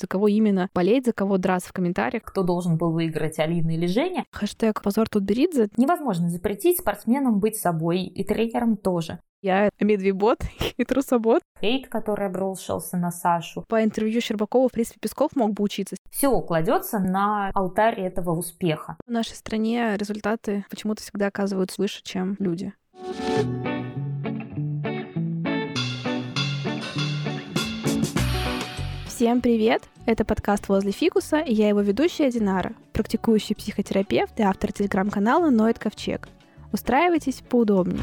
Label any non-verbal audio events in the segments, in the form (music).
за кого именно болеть, за кого драться в комментариях. Кто должен был выиграть, Алина или Женя. Хэштег «Позор Тутберидзе». Невозможно запретить спортсменам быть собой и тренерам тоже. Я (laughs) медвебот (laughs) и трусобот. Хейт, который обрушился на Сашу. По интервью Щербакова, в принципе, Песков мог бы учиться. Все кладется на алтарь этого успеха. В нашей стране результаты почему-то всегда оказываются выше, чем люди. Всем привет! Это подкаст «Возле фикуса» и я его ведущая Динара, практикующий психотерапевт и автор телеграм-канала «Ноет Ковчег». Устраивайтесь поудобнее.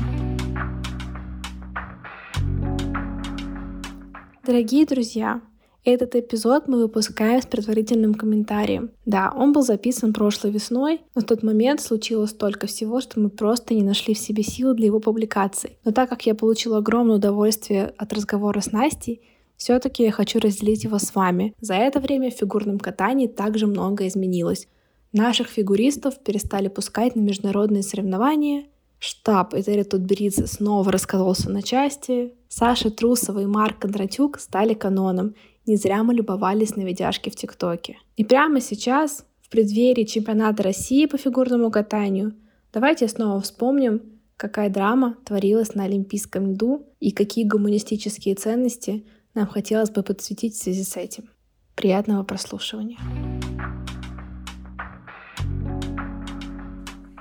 Дорогие друзья, этот эпизод мы выпускаем с предварительным комментарием. Да, он был записан прошлой весной, но в тот момент случилось столько всего, что мы просто не нашли в себе силы для его публикации. Но так как я получила огромное удовольствие от разговора с Настей, все-таки я хочу разделить его с вами. За это время в фигурном катании также много изменилось. Наших фигуристов перестали пускать на международные соревнования, Штаб Этери Тутберидзе снова раскололся на части. Саша Трусова и Марк Кондратюк стали каноном. Не зря мы любовались на видяшки в ТикТоке. И прямо сейчас, в преддверии чемпионата России по фигурному катанию, давайте снова вспомним, какая драма творилась на Олимпийском льду и какие гуманистические ценности нам хотелось бы подсветить в связи с этим. Приятного прослушивания.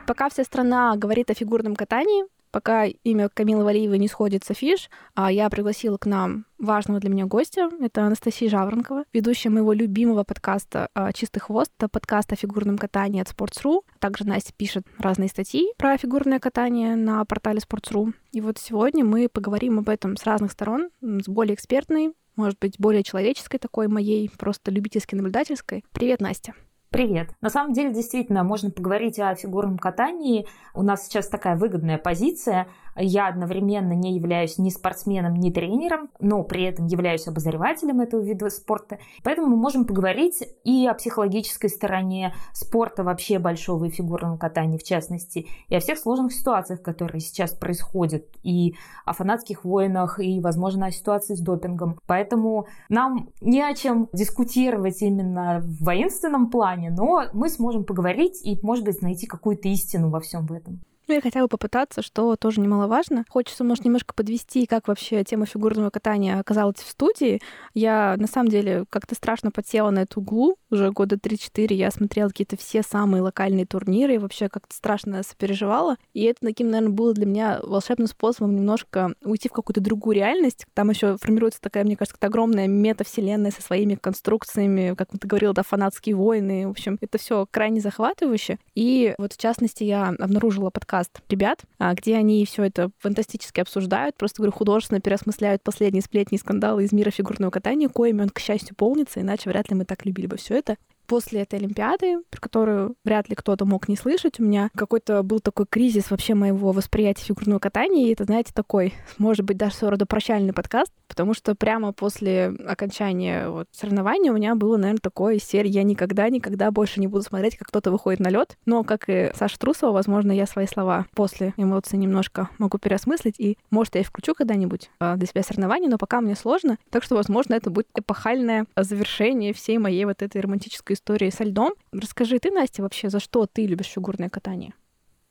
Пока вся страна говорит о фигурном катании, пока имя Камилы Валиевой не сходит с афиш, а я пригласила к нам важного для меня гостя. Это Анастасия Жаворонкова, ведущая моего любимого подкаста а, «Чистый хвост». Это подкаст о фигурном катании от Sports.ru. Также Настя пишет разные статьи про фигурное катание на портале Sports.ru. И вот сегодня мы поговорим об этом с разных сторон, с более экспертной, может быть, более человеческой такой моей, просто любительской наблюдательской. Привет, Настя. Привет. На самом деле, действительно, можно поговорить о фигурном катании. У нас сейчас такая выгодная позиция – я одновременно не являюсь ни спортсменом, ни тренером, но при этом являюсь обозревателем этого вида спорта. Поэтому мы можем поговорить и о психологической стороне спорта вообще большого и фигурного катания в частности, и о всех сложных ситуациях, которые сейчас происходят, и о фанатских войнах, и, возможно, о ситуации с допингом. Поэтому нам не о чем дискутировать именно в воинственном плане, но мы сможем поговорить и, может быть, найти какую-то истину во всем этом. Ну или хотя бы попытаться, что тоже немаловажно. Хочется, может, немножко подвести, как вообще тема фигурного катания оказалась в студии. Я, на самом деле, как-то страшно подсела на эту углу. Уже года 3-4 я смотрела какие-то все самые локальные турниры и вообще как-то страшно сопереживала. И это таким, наверное, было для меня волшебным способом немножко уйти в какую-то другую реальность. Там еще формируется такая, мне кажется, огромная метавселенная со своими конструкциями, как ты говорила, да, фанатские войны. В общем, это все крайне захватывающе. И вот, в частности, я обнаружила подкаст подкаст ребят, а, где они все это фантастически обсуждают, просто, говорю, художественно переосмысляют последние сплетни и скандалы из мира фигурного катания, коими он, к счастью, полнится, иначе вряд ли мы так любили бы все это. После этой Олимпиады, про которую вряд ли кто-то мог не слышать, у меня какой-то был такой кризис вообще моего восприятия фигурного катания, и это, знаете, такой, может быть, даже своего рода прощальный подкаст, потому что прямо после окончания вот соревнования у меня было, наверное, такое серия «Я никогда-никогда больше не буду смотреть, как кто-то выходит на лед. Но, как и Саша Трусова, возможно, я свои слова после эмоций немножко могу переосмыслить, и, может, я и включу когда-нибудь а, для себя соревнования, но пока мне сложно, так что, возможно, это будет эпохальное завершение всей моей вот этой романтической истории со льдом. Расскажи ты, Настя, вообще, за что ты любишь фигурное катание?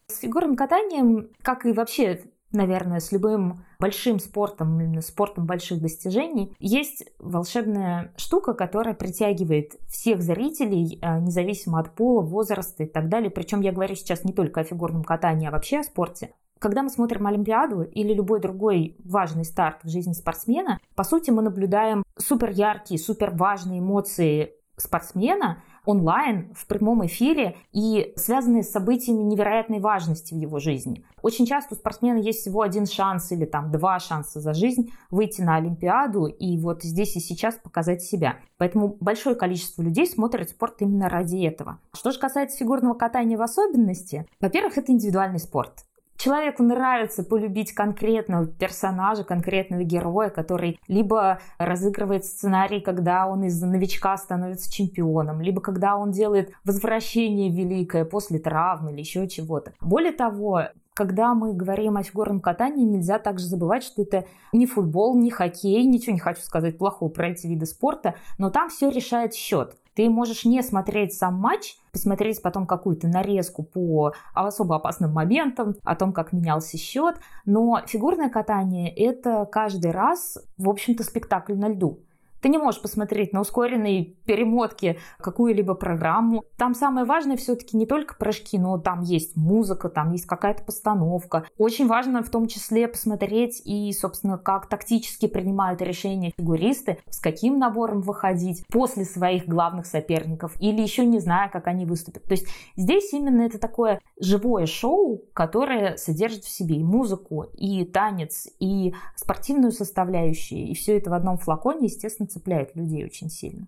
С фигурным катанием, как и вообще наверное, с любым большим спортом, именно спортом больших достижений, есть волшебная штука, которая притягивает всех зрителей, а, независимо от пола, возраста и так далее. Причем я говорю сейчас не только о фигурном катании, а вообще о спорте. Когда мы смотрим Олимпиаду или любой другой важный старт в жизни спортсмена, по сути мы наблюдаем супер яркие, супер важные эмоции спортсмена онлайн, в прямом эфире и связанные с событиями невероятной важности в его жизни. Очень часто у спортсмена есть всего один шанс или там два шанса за жизнь выйти на Олимпиаду и вот здесь и сейчас показать себя. Поэтому большое количество людей смотрит спорт именно ради этого. Что же касается фигурного катания в особенности, во-первых, это индивидуальный спорт. Человеку нравится полюбить конкретного персонажа, конкретного героя, который либо разыгрывает сценарий, когда он из новичка становится чемпионом, либо когда он делает возвращение великое после травмы или еще чего-то. Более того, когда мы говорим о фигурном катании, нельзя также забывать, что это не футбол, не хоккей, ничего не хочу сказать плохого про эти виды спорта, но там все решает счет. Ты можешь не смотреть сам матч, посмотреть потом какую-то нарезку по особо опасным моментам, о том, как менялся счет, но фигурное катание – это каждый раз, в общем-то, спектакль на льду. Ты не можешь посмотреть на ускоренной перемотке какую-либо программу. Там самое важное все-таки не только прыжки, но там есть музыка, там есть какая-то постановка. Очень важно в том числе посмотреть и, собственно, как тактически принимают решения фигуристы, с каким набором выходить после своих главных соперников или еще не зная, как они выступят. То есть здесь именно это такое живое шоу, которое содержит в себе и музыку, и танец, и спортивную составляющую, и все это в одном флаконе, естественно, цепляет людей очень сильно.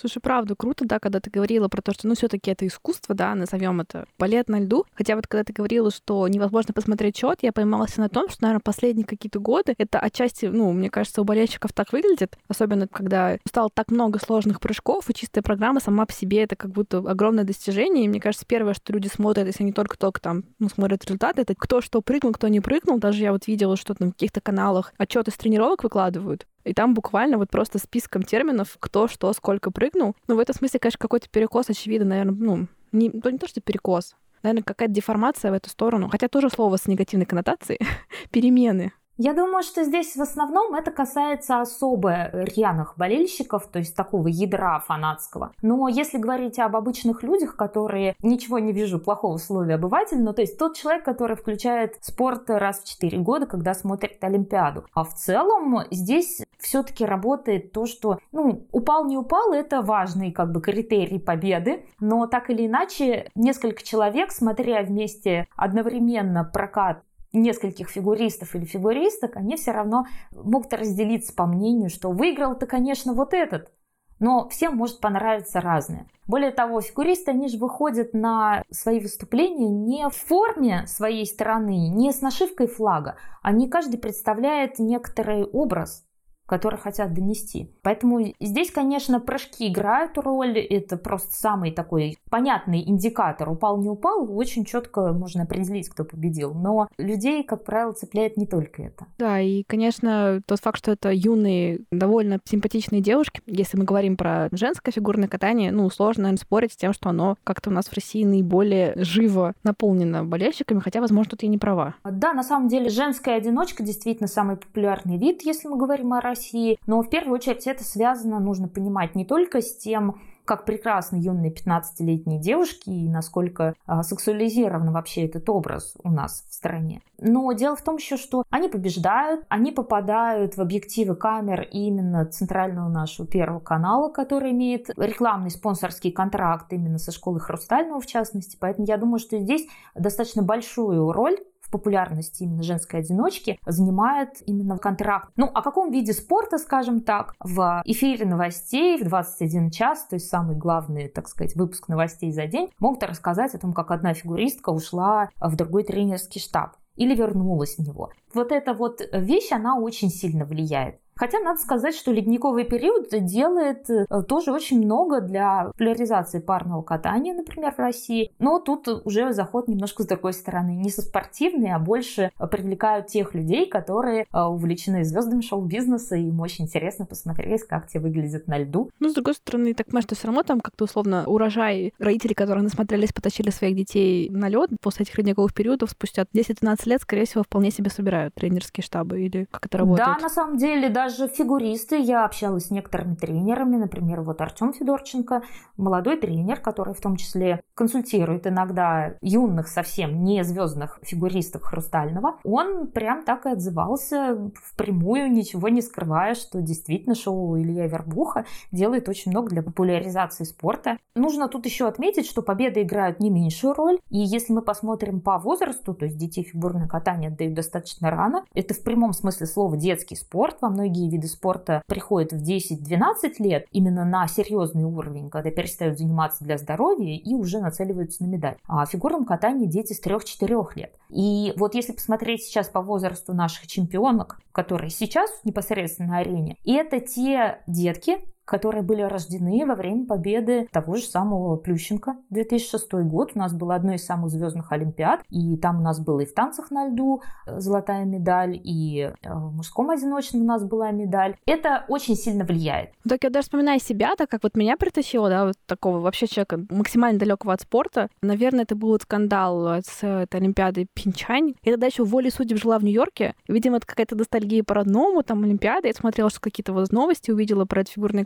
Слушай, правда, круто, да, когда ты говорила про то, что, ну, все таки это искусство, да, назовем это балет на льду. Хотя вот когда ты говорила, что невозможно посмотреть счет, я поймалась на том, что, наверное, последние какие-то годы это отчасти, ну, мне кажется, у болельщиков так выглядит, особенно когда стало так много сложных прыжков, и чистая программа сама по себе это как будто огромное достижение. И мне кажется, первое, что люди смотрят, если они только-только там, ну, смотрят результаты, это кто что прыгнул, кто не прыгнул. Даже я вот видела, что на каких-то каналах отчеты с тренировок выкладывают. И там буквально вот просто списком терминов, кто что, сколько прыгнул. Ну, в этом смысле, конечно, какой-то перекос, очевидно, наверное, ну, не, ну, не то, что перекос, наверное, какая-то деформация в эту сторону. Хотя тоже слово с негативной коннотацией. (laughs) Перемены. Я думаю, что здесь в основном это касается особо рьяных болельщиков, то есть такого ядра фанатского. Но если говорить об обычных людях, которые ничего не вижу плохого в слове обыватель, но то есть тот человек, который включает спорт раз в 4 года, когда смотрит Олимпиаду. А в целом здесь все-таки работает то, что ну, упал не упал, это важный как бы критерий победы, но так или иначе несколько человек, смотря вместе одновременно прокат нескольких фигуристов или фигуристок, они все равно могут разделиться по мнению, что выиграл-то, конечно, вот этот, но всем может понравиться разное. Более того, фигуристы, они же выходят на свои выступления не в форме своей страны, не с нашивкой флага. Они каждый представляет некоторый образ, которые хотят донести. Поэтому здесь, конечно, прыжки играют роль. Это просто самый такой понятный индикатор. Упал, не упал, очень четко можно определить, кто победил. Но людей, как правило, цепляет не только это. Да, и, конечно, тот факт, что это юные, довольно симпатичные девушки, если мы говорим про женское фигурное катание, ну, сложно, наверное, спорить с тем, что оно как-то у нас в России наиболее живо наполнено болельщиками, хотя, возможно, тут я не права. Да, на самом деле, женская одиночка действительно самый популярный вид, если мы говорим о России России. Но в первую очередь это связано, нужно понимать, не только с тем, как прекрасны юные 15-летние девушки и насколько а, сексуализирован вообще этот образ у нас в стране. Но дело в том еще, что они побеждают, они попадают в объективы камер именно центрального нашего первого канала, который имеет рекламный спонсорский контракт именно со школой Хрустального в частности. Поэтому я думаю, что здесь достаточно большую роль популярности именно женской одиночки занимает именно контракт. Ну, о каком виде спорта, скажем так, в эфире новостей в 21 час, то есть самый главный, так сказать, выпуск новостей за день, могут рассказать о том, как одна фигуристка ушла в другой тренерский штаб или вернулась в него. Вот эта вот вещь, она очень сильно влияет. Хотя надо сказать, что ледниковый период делает э, тоже очень много для популяризации парного катания, например, в России. Но тут уже заход немножко с другой стороны. Не со спортивной, а больше привлекают тех людей, которые э, увлечены звездами шоу-бизнеса, и им очень интересно посмотреть, как те выглядят на льду. Ну, с другой стороны, так понимаешь, что все равно там как-то условно урожай родители, которые насмотрелись, потащили своих детей на лед после этих ледниковых периодов спустя 10-12 лет, скорее всего, вполне себе собирают тренерские штабы или как это работает? Да, на самом деле, да, даже фигуристы, я общалась с некоторыми тренерами, например, вот Артем Федорченко, молодой тренер, который в том числе консультирует иногда юных совсем не звездных фигуристов Хрустального, он прям так и отзывался впрямую, ничего не скрывая, что действительно шоу Илья Вербуха делает очень много для популяризации спорта. Нужно тут еще отметить, что победы играют не меньшую роль, и если мы посмотрим по возрасту, то есть детей фигурное катание отдают достаточно рано, это в прямом смысле слова детский спорт, во многие многие виды спорта приходят в 10-12 лет именно на серьезный уровень, когда перестают заниматься для здоровья и уже нацеливаются на медаль. А в фигурном катании дети с 3-4 лет. И вот если посмотреть сейчас по возрасту наших чемпионок, которые сейчас непосредственно на арене, это те детки, которые были рождены во время победы того же самого Плющенко. 2006 год у нас был одной из самых звездных Олимпиад, и там у нас было и в танцах на льду э, золотая медаль, и э, в мужском одиночном у нас была медаль. Это очень сильно влияет. Так я даже вспоминаю себя, так как вот меня притащило, да, вот такого вообще человека максимально далекого от спорта. Наверное, это был скандал с этой Олимпиадой Пинчань. Я тогда еще в воле судеб жила в Нью-Йорке. Видимо, это какая-то ностальгия по родному, там Олимпиада. Я смотрела, что какие-то вот новости увидела про это фигурное.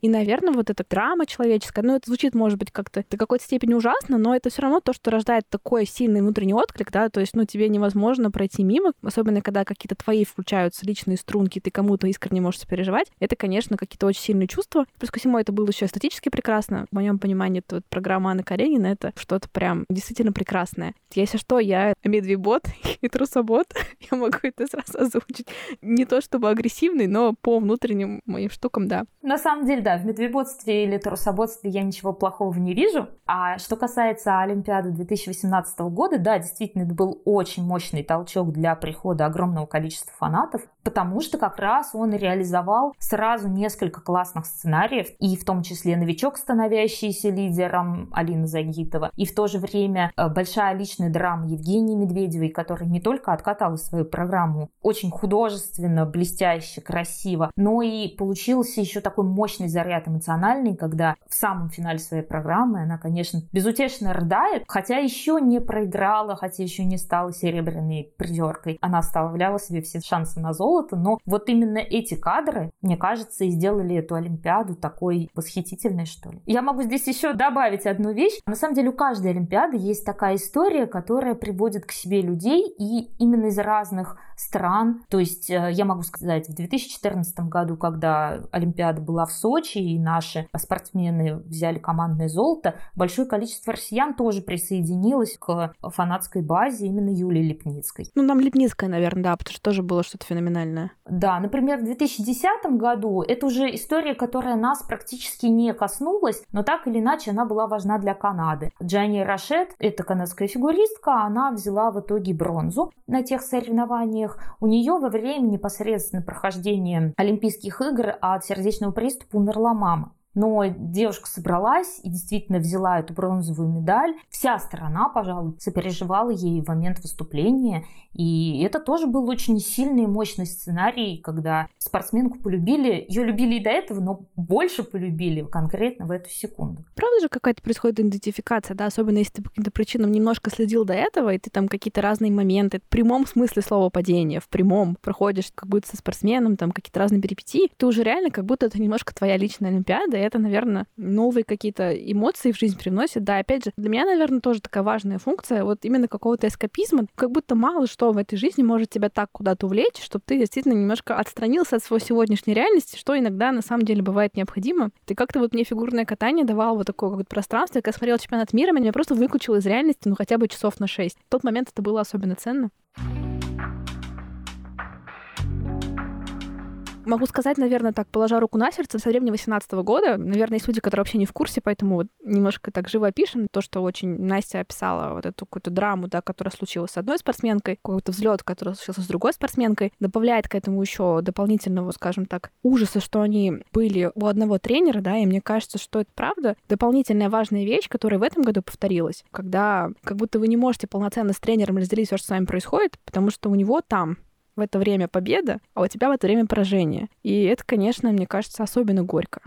И, наверное, вот эта драма человеческая, ну, это звучит, может быть, как-то до какой-то степени ужасно, но это все равно то, что рождает такой сильный внутренний отклик, да, то есть, ну, тебе невозможно пройти мимо, особенно когда какие-то твои включаются личные струнки, ты кому-то искренне можешь сопереживать. Это, конечно, какие-то очень сильные чувства. Плюс ко всему, это было еще эстетически прекрасно. В моем понимании, это вот программа Анны Каренина, это что-то прям действительно прекрасное. Если что, я медвебот (laughs) и трусобот, (laughs) я могу это сразу озвучить. Не то чтобы агрессивный, но по внутренним моим штукам, да. На самом деле, да, в медвебодстве или трусоботстве я ничего плохого не вижу. А что касается Олимпиады 2018 года, да, действительно, это был очень мощный толчок для прихода огромного количества фанатов, потому что как раз он реализовал сразу несколько классных сценариев, и в том числе новичок, становящийся лидером Алина Загитова, и в то же время э, большая личная драма Евгении Медведевой, которая не только откатала свою программу очень художественно, блестяще, красиво, но и получился еще такой мощный заряд эмоциональный, когда в самом финале своей программы она, конечно, безутешно рыдает, хотя еще не проиграла, хотя еще не стала серебряной призеркой. Она оставляла себе все шансы на золото, но вот именно эти кадры, мне кажется, и сделали эту Олимпиаду такой восхитительной, что ли. Я могу здесь еще добавить одну вещь. На самом деле у каждой Олимпиады есть такая история, которая приводит к себе людей, и именно из разных стран. То есть э, я могу сказать, в 2014 году, когда Олимпиада была в Сочи, и наши спортсмены взяли командное золото, большое количество россиян тоже присоединилось к фанатской базе именно Юлии Лепницкой. Ну, нам Лепницкая, наверное, да, потому что тоже было что-то феноменальное. Да, например, в 2010 году это уже история, которая нас практически не коснулась, но так или иначе она была важна для Канады. Джанни Рашет, это канадская фигуристка, она взяла в итоге бронзу на тех соревнованиях. У нее во время непосредственно прохождения Олимпийских игр от сердечного приступа умерла мама. Но девушка собралась и действительно взяла эту бронзовую медаль. Вся страна, пожалуй, сопереживала ей в момент выступления. И это тоже был очень сильный и мощный сценарий, когда спортсменку полюбили. Ее любили и до этого, но больше полюбили конкретно в эту секунду. Правда же какая-то происходит идентификация, да? Особенно если ты по каким-то причинам немножко следил до этого, и ты там какие-то разные моменты, в прямом смысле слова падения, в прямом проходишь как будто со спортсменом, там какие-то разные перипетии, ты уже реально как будто это немножко твоя личная Олимпиада, это, наверное, новые какие-то эмоции в жизнь привносит. Да, опять же, для меня, наверное, тоже такая важная функция, вот именно какого-то эскапизма. Как будто мало что в этой жизни может тебя так куда-то увлечь, чтобы ты действительно немножко отстранился от своей сегодняшней реальности, что иногда на самом деле бывает необходимо. Ты как-то вот мне фигурное катание давал вот такое какое-то пространство. Когда я смотрела чемпионат мира, меня просто выключил из реальности, ну, хотя бы часов на шесть. В тот момент это было особенно ценно. Могу сказать, наверное, так, положа руку на сердце, со времени 18 года, наверное, есть люди, которые вообще не в курсе, поэтому вот немножко так живо опишем то, что очень Настя описала вот эту какую-то драму, да, которая случилась с одной спортсменкой, какой-то взлет, который случился с другой спортсменкой, добавляет к этому еще дополнительного, скажем так, ужаса, что они были у одного тренера, да, и мне кажется, что это правда. Дополнительная важная вещь, которая в этом году повторилась, когда как будто вы не можете полноценно с тренером разделить все, что с вами происходит, потому что у него там в это время победа, а у тебя в это время поражение. И это, конечно, мне кажется, особенно горько.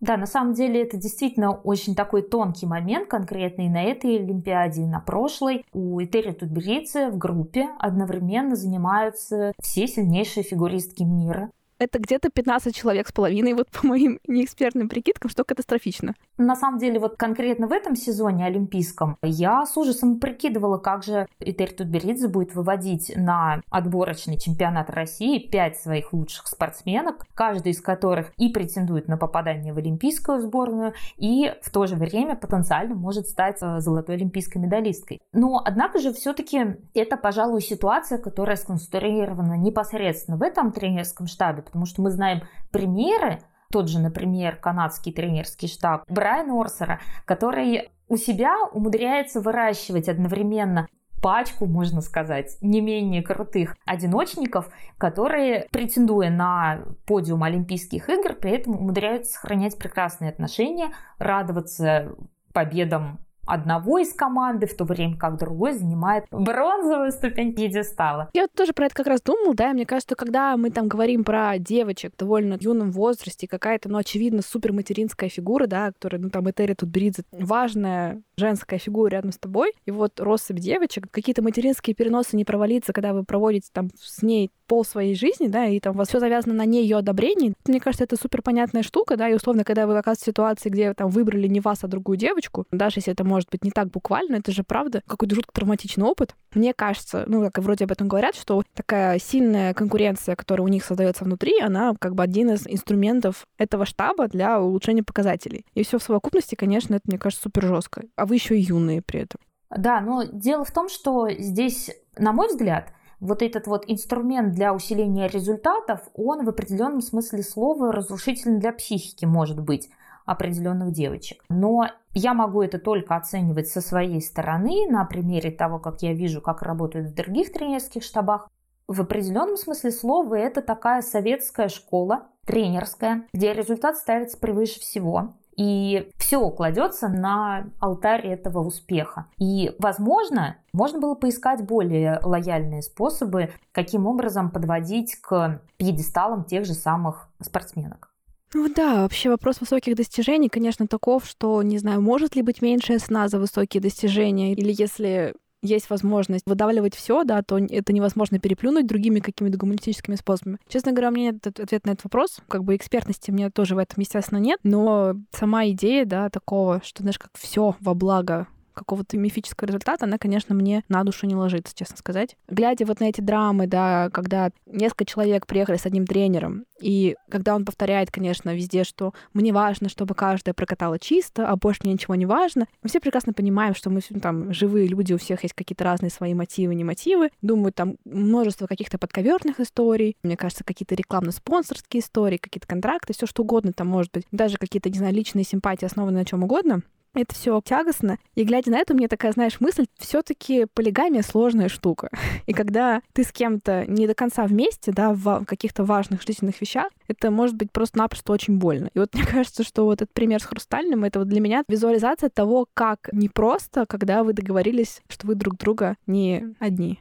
Да, на самом деле это действительно очень такой тонкий момент, конкретный на этой Олимпиаде, на прошлой. У Этери Тутберицы в группе одновременно занимаются все сильнейшие фигуристки мира это где-то 15 человек с половиной, вот по моим (laughs) неэкспертным прикидкам, что катастрофично. На самом деле, вот конкретно в этом сезоне олимпийском я с ужасом прикидывала, как же Этель Тутберидзе будет выводить на отборочный чемпионат России пять своих лучших спортсменок, каждая из которых и претендует на попадание в олимпийскую сборную, и в то же время потенциально может стать э, золотой олимпийской медалисткой. Но, однако же, все-таки это, пожалуй, ситуация, которая сконструирована непосредственно в этом тренерском штабе, потому что мы знаем примеры, тот же, например, канадский тренерский штаб Брайана Орсера, который у себя умудряется выращивать одновременно пачку, можно сказать, не менее крутых одиночников, которые, претендуя на подиум Олимпийских игр, при этом умудряются сохранять прекрасные отношения, радоваться победам одного из команды, в то время как другой занимает бронзовую ступень пьедестала. Я вот тоже про это как раз думал, да, мне кажется, когда мы там говорим про девочек в довольно юном возрасте, какая-то, ну, очевидно, супер материнская фигура, да, которая, ну, там, Этери тут Бридзе, важная женская фигура рядом с тобой, и вот россыпь девочек, какие-то материнские переносы не провалиться, когда вы проводите там с ней пол своей жизни, да, и там у вас все завязано на ней ее одобрении. Мне кажется, это супер понятная штука, да, и условно, когда вы оказываетесь в ситуации, где там выбрали не вас, а другую девочку, даже если это может быть не так буквально, это же правда какой-то жутко травматичный опыт. Мне кажется, ну, как и вроде об этом говорят, что такая сильная конкуренция, которая у них создается внутри, она как бы один из инструментов этого штаба для улучшения показателей. И все в совокупности, конечно, это, мне кажется, супер жестко. А вы еще и юные при этом. Да, но дело в том, что здесь, на мой взгляд, вот этот вот инструмент для усиления результатов, он в определенном смысле слова разрушительный для психики может быть определенных девочек. Но я могу это только оценивать со своей стороны, на примере того, как я вижу, как работают в других тренерских штабах. В определенном смысле слова это такая советская школа, тренерская, где результат ставится превыше всего. И все кладется на алтарь этого успеха. И, возможно, можно было поискать более лояльные способы, каким образом подводить к пьедесталам тех же самых спортсменок. Ну да, вообще вопрос высоких достижений, конечно, таков, что, не знаю, может ли быть меньшая цена за высокие достижения, или если есть возможность выдавливать все, да, то это невозможно переплюнуть другими какими-то гуманистическими способами. Честно говоря, у меня нет ответа на этот вопрос. Как бы экспертности меня тоже в этом, естественно, нет. Но сама идея, да, такого, что, знаешь, как все во благо какого-то мифического результата, она, конечно, мне на душу не ложится, честно сказать. Глядя вот на эти драмы, да, когда несколько человек приехали с одним тренером, и когда он повторяет, конечно, везде, что мне важно, чтобы каждая прокатала чисто, а больше мне ничего не важно, мы все прекрасно понимаем, что мы там живые люди, у всех есть какие-то разные свои мотивы, не мотивы. Думаю, там множество каких-то подковерных историй, мне кажется, какие-то рекламно-спонсорские истории, какие-то контракты, все что угодно там может быть, даже какие-то, не знаю, личные симпатии, основанные на чем угодно это все тягостно. И глядя на это, у меня такая, знаешь, мысль, все-таки полигамия сложная штука. (laughs) И когда ты с кем-то не до конца вместе, да, в каких-то важных жизненных вещах, это может быть просто-напросто очень больно. И вот мне (laughs) кажется, что вот этот пример с хрустальным, это вот для меня визуализация того, как непросто, когда вы договорились, что вы друг друга не одни.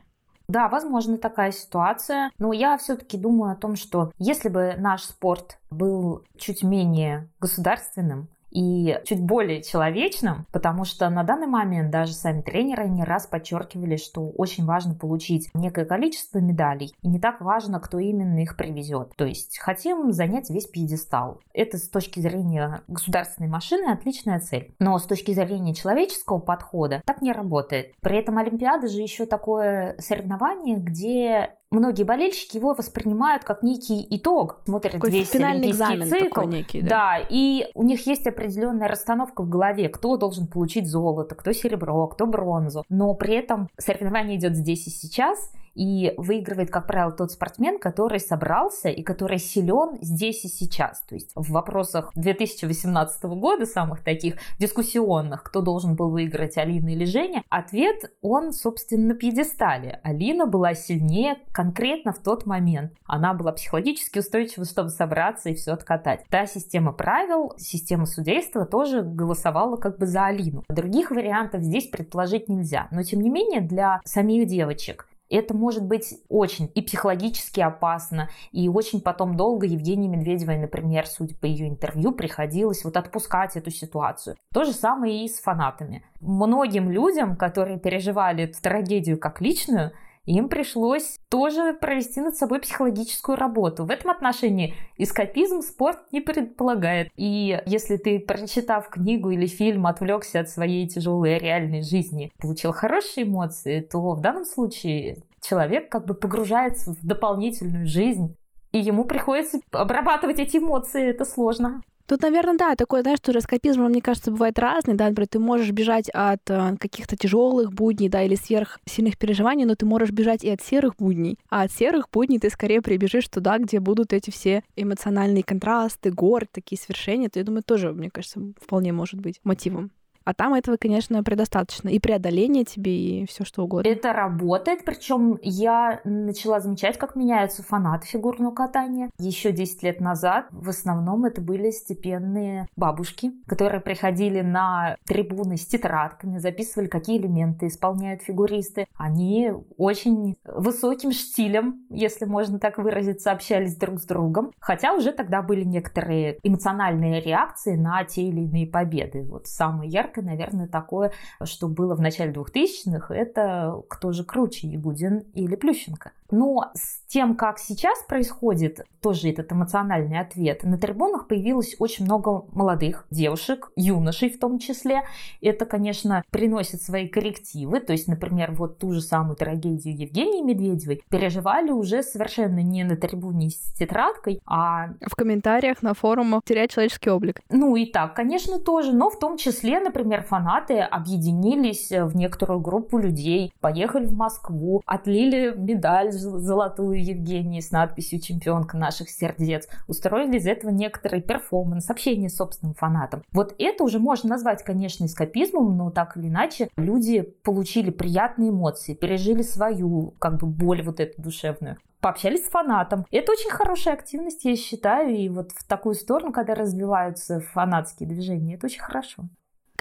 Да, возможно такая ситуация, но я все-таки думаю о том, что если бы наш спорт был чуть менее государственным, и чуть более человечным, потому что на данный момент даже сами тренеры не раз подчеркивали, что очень важно получить некое количество медалей, и не так важно, кто именно их привезет. То есть хотим занять весь пьедестал. Это с точки зрения государственной машины отличная цель. Но с точки зрения человеческого подхода так не работает. При этом Олимпиада же еще такое соревнование, где многие болельщики его воспринимают как некий итог, смотрят такой весь олимпийский цикл. Такой некий, да. да, и у них есть определенная расстановка в голове, кто должен получить золото, кто серебро, кто бронзу. Но при этом соревнование идет здесь и сейчас, и выигрывает, как правило, тот спортсмен, который собрался и который силен здесь и сейчас. То есть в вопросах 2018 года, самых таких дискуссионных, кто должен был выиграть, Алина или Женя, ответ, он, собственно, на пьедестале. Алина была сильнее конкретно в тот момент. Она была психологически устойчива, чтобы собраться и все откатать. Та система правил, система судейства тоже голосовала как бы за Алину. Других вариантов здесь предположить нельзя. Но, тем не менее, для самих девочек это может быть очень и психологически опасно, и очень потом долго Евгении Медведевой, например, судя по ее интервью, приходилось вот отпускать эту ситуацию. То же самое и с фанатами. Многим людям, которые переживали эту трагедию как личную, им пришлось тоже провести над собой психологическую работу. В этом отношении эскапизм спорт не предполагает. И если ты, прочитав книгу или фильм, отвлекся от своей тяжелой реальной жизни, получил хорошие эмоции, то в данном случае человек как бы погружается в дополнительную жизнь, и ему приходится обрабатывать эти эмоции, это сложно. Тут, наверное, да, такой, знаешь, тоже эскапизм, мне кажется, бывает разный, да, например, ты можешь бежать от э, каких-то тяжелых будней, да, или сверхсильных переживаний, но ты можешь бежать и от серых будней, а от серых будней ты скорее прибежишь туда, где будут эти все эмоциональные контрасты, горы, такие свершения, то я думаю, тоже, мне кажется, вполне может быть мотивом. А там этого, конечно, предостаточно. И преодоление тебе, и все что угодно. Это работает. Причем я начала замечать, как меняются фанаты фигурного катания. Еще 10 лет назад в основном это были степенные бабушки, которые приходили на трибуны с тетрадками, записывали, какие элементы исполняют фигуристы. Они очень высоким штилем, если можно так выразиться, общались друг с другом. Хотя уже тогда были некоторые эмоциональные реакции на те или иные победы. Вот самый яркий яркое, наверное, такое, что было в начале 2000-х, это кто же круче, Ягудин или Плющенко. Но с тем, как сейчас происходит тоже этот эмоциональный ответ, на трибунах появилось очень много молодых девушек, юношей в том числе. Это, конечно, приносит свои коррективы. То есть, например, вот ту же самую трагедию Евгении Медведевой переживали уже совершенно не на трибуне с тетрадкой, а... В комментариях на форумах терять человеческий облик. Ну и так, конечно, тоже. Но в том числе, например, фанаты объединились в некоторую группу людей, поехали в Москву, отлили медаль золотую Евгении с надписью «Чемпионка наших сердец», устроили из этого некоторый перформанс, общение с собственным фанатом. Вот это уже можно назвать, конечно, эскапизмом, но так или иначе люди получили приятные эмоции, пережили свою как бы боль вот эту душевную пообщались с фанатом. Это очень хорошая активность, я считаю, и вот в такую сторону, когда развиваются фанатские движения, это очень хорошо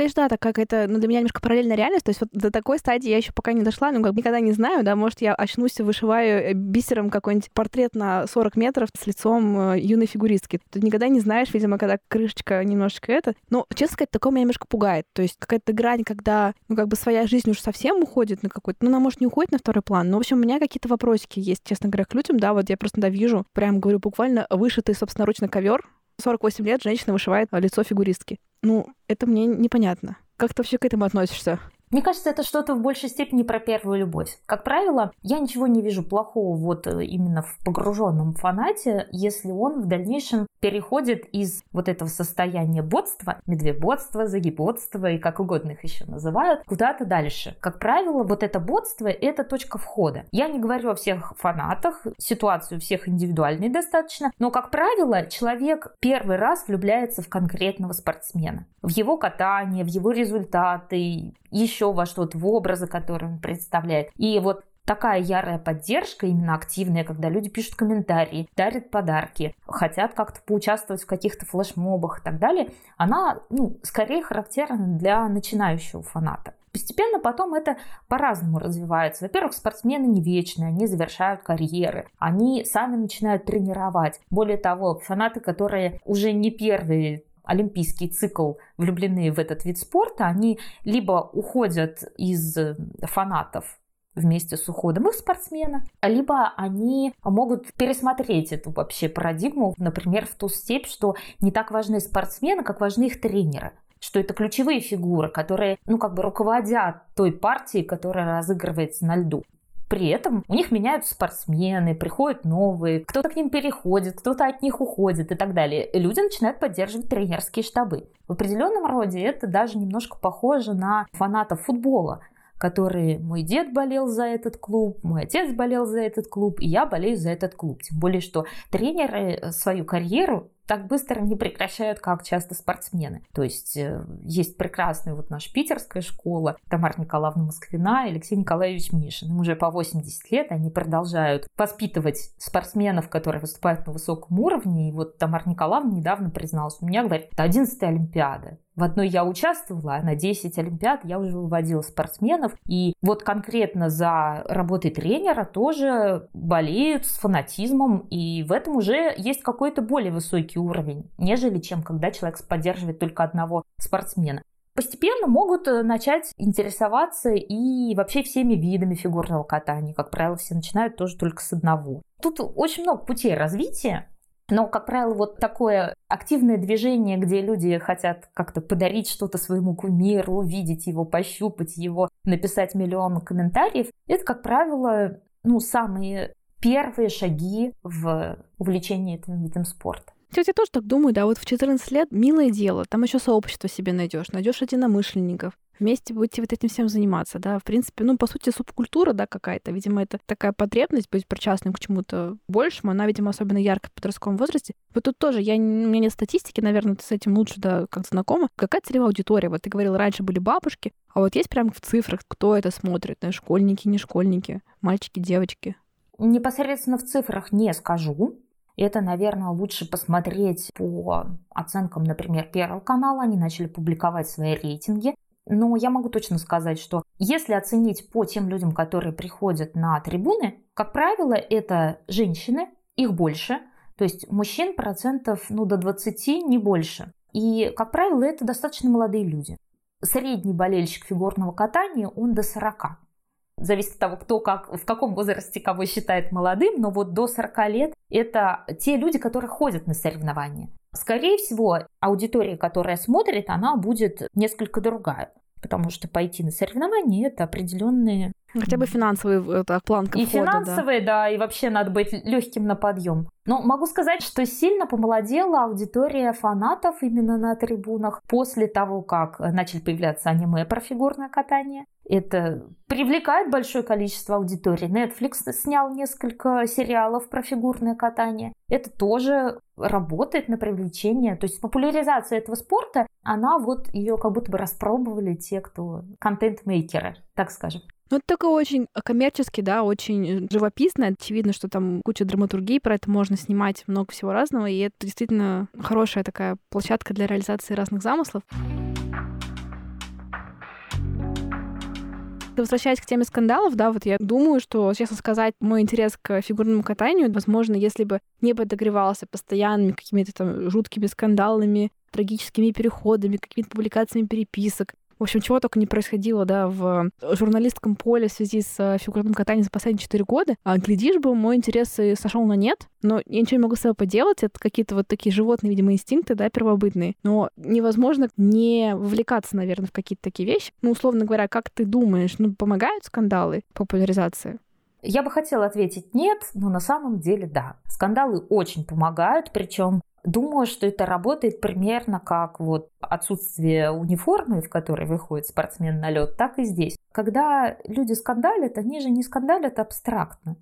конечно, да, так как это ну, для меня немножко параллельная реальность. То есть вот до такой стадии я еще пока не дошла, но как никогда не знаю, да, может, я очнусь и вышиваю э, бисером какой-нибудь портрет на 40 метров с лицом э, юной фигуристки. Ты никогда не знаешь, видимо, когда крышечка немножечко это. Но, честно сказать, такое меня немножко пугает. То есть какая-то грань, когда, ну, как бы своя жизнь уже совсем уходит на какой-то... Ну, она, может, не уходит на второй план, но, в общем, у меня какие-то вопросики есть, честно говоря, к людям, да, вот я просто да, вижу, прям говорю, буквально вышитый собственноручно ковер 48 лет женщина вышивает лицо фигуристки. Ну, это мне непонятно. Как ты вообще к этому относишься? Мне кажется, это что-то в большей степени про первую любовь. Как правило, я ничего не вижу плохого вот э, именно в погруженном фанате, если он в дальнейшем переходит из вот этого состояния ботства, медвебодства, загибодства и как угодно их еще называют, куда-то дальше. Как правило, вот это ботство — это точка входа. Я не говорю о всех фанатах, ситуацию всех индивидуальной достаточно, но, как правило, человек первый раз влюбляется в конкретного спортсмена, в его катание, в его результаты, еще во что-то, в образы, которые он представляет. И вот такая ярая поддержка, именно активная, когда люди пишут комментарии, дарят подарки, хотят как-то поучаствовать в каких-то флешмобах и так далее, она, ну, скорее характерна для начинающего фаната. Постепенно потом это по-разному развивается. Во-первых, спортсмены не вечные, они завершают карьеры, они сами начинают тренировать. Более того, фанаты, которые уже не первые олимпийский цикл влюблены в этот вид спорта, они либо уходят из фанатов вместе с уходом их спортсмена, либо они могут пересмотреть эту вообще парадигму, например, в ту степь, что не так важны спортсмены, как важны их тренеры что это ключевые фигуры, которые, ну, как бы руководят той партией, которая разыгрывается на льду. При этом у них меняются спортсмены, приходят новые, кто-то к ним переходит, кто-то от них уходит и так далее. И люди начинают поддерживать тренерские штабы. В определенном роде это даже немножко похоже на фанатов футбола которые мой дед болел за этот клуб, мой отец болел за этот клуб, и я болею за этот клуб. Тем более, что тренеры свою карьеру так быстро не прекращают, как часто спортсмены. То есть э, есть прекрасная вот наша питерская школа, Тамара Николаевна Москвина Алексей Николаевич Мишин. Им уже по 80 лет, они продолжают воспитывать спортсменов, которые выступают на высоком уровне. И вот Тамара Николаевна недавно призналась, у меня, говорит, это 11 Олимпиада. В одной я участвовала, а на 10 Олимпиад я уже выводила спортсменов. И вот конкретно за работой тренера тоже болеют с фанатизмом. И в этом уже есть какой-то более высокий уровень, нежели чем когда человек поддерживает только одного спортсмена. постепенно могут э, начать интересоваться и вообще всеми видами фигурного катания. Как правило, все начинают тоже только с одного. Тут очень много путей развития. Но, как правило, вот такое активное движение, где люди хотят как-то подарить что-то своему кумиру, увидеть его, пощупать его, написать миллион комментариев, это, как правило, ну, самые первые шаги в увлечении этим видом спорта. Кстати, я тоже так думаю, да, вот в 14 лет милое дело, там еще сообщество себе найдешь, найдешь единомышленников, вместе будете вот этим всем заниматься, да, в принципе, ну, по сути, субкультура, да, какая-то, видимо, это такая потребность быть причастным к чему-то большему, она, видимо, особенно ярко в подростковом возрасте. Вот тут тоже, я, у меня нет статистики, наверное, ты с этим лучше, да, как знакома. Какая целевая аудитория? Вот ты говорил, раньше были бабушки, а вот есть прям в цифрах, кто это смотрит, да, школьники, не школьники, мальчики, девочки? Непосредственно в цифрах не скажу, это, наверное, лучше посмотреть по оценкам, например, Первого канала. Они начали публиковать свои рейтинги. Но я могу точно сказать, что если оценить по тем людям, которые приходят на трибуны, как правило, это женщины, их больше. То есть мужчин процентов ну, до 20, не больше. И, как правило, это достаточно молодые люди. Средний болельщик фигурного катания, он до 40 зависит от того, кто как, в каком возрасте кого считает молодым, но вот до 40 лет это те люди, которые ходят на соревнования. Скорее всего, аудитория, которая смотрит, она будет несколько другая потому что пойти на соревнования это определенные Хотя бы финансовый это, планка И входа, финансовые, да. да, и вообще надо быть легким на подъем. Но могу сказать, что сильно помолодела аудитория фанатов именно на трибунах после того, как начали появляться аниме про фигурное катание. Это привлекает большое количество аудитории. Netflix снял несколько сериалов про фигурное катание. Это тоже работает на привлечение. То есть популяризация этого спорта, она вот ее как будто бы распробовали те, кто контент-мейкеры, так скажем. Ну, это такое очень коммерчески, да, очень живописно. Очевидно, что там куча драматургии, про это можно снимать много всего разного, и это действительно хорошая такая площадка для реализации разных замыслов. Возвращаясь к теме скандалов, да, вот я думаю, что, честно сказать, мой интерес к фигурному катанию, возможно, если бы не подогревался постоянными какими-то там жуткими скандалами, трагическими переходами, какими-то публикациями переписок, в общем, чего только не происходило, да, в журналистском поле в связи с э, фигурным катанием за последние четыре года. А, глядишь бы, мой интерес и сошел на нет, но я ничего не могу с собой поделать. Это какие-то вот такие животные, видимо, инстинкты, да, первобытные. Но невозможно не вовлекаться, наверное, в какие-то такие вещи. Ну, условно говоря, как ты думаешь, ну, помогают скандалы популяризации? Я бы хотела ответить нет, но на самом деле да. Скандалы очень помогают, причем Думаю, что это работает примерно как вот отсутствие униформы, в которой выходит спортсмен на лед, так и здесь. Когда люди скандалят, они же не скандалят абстрактно.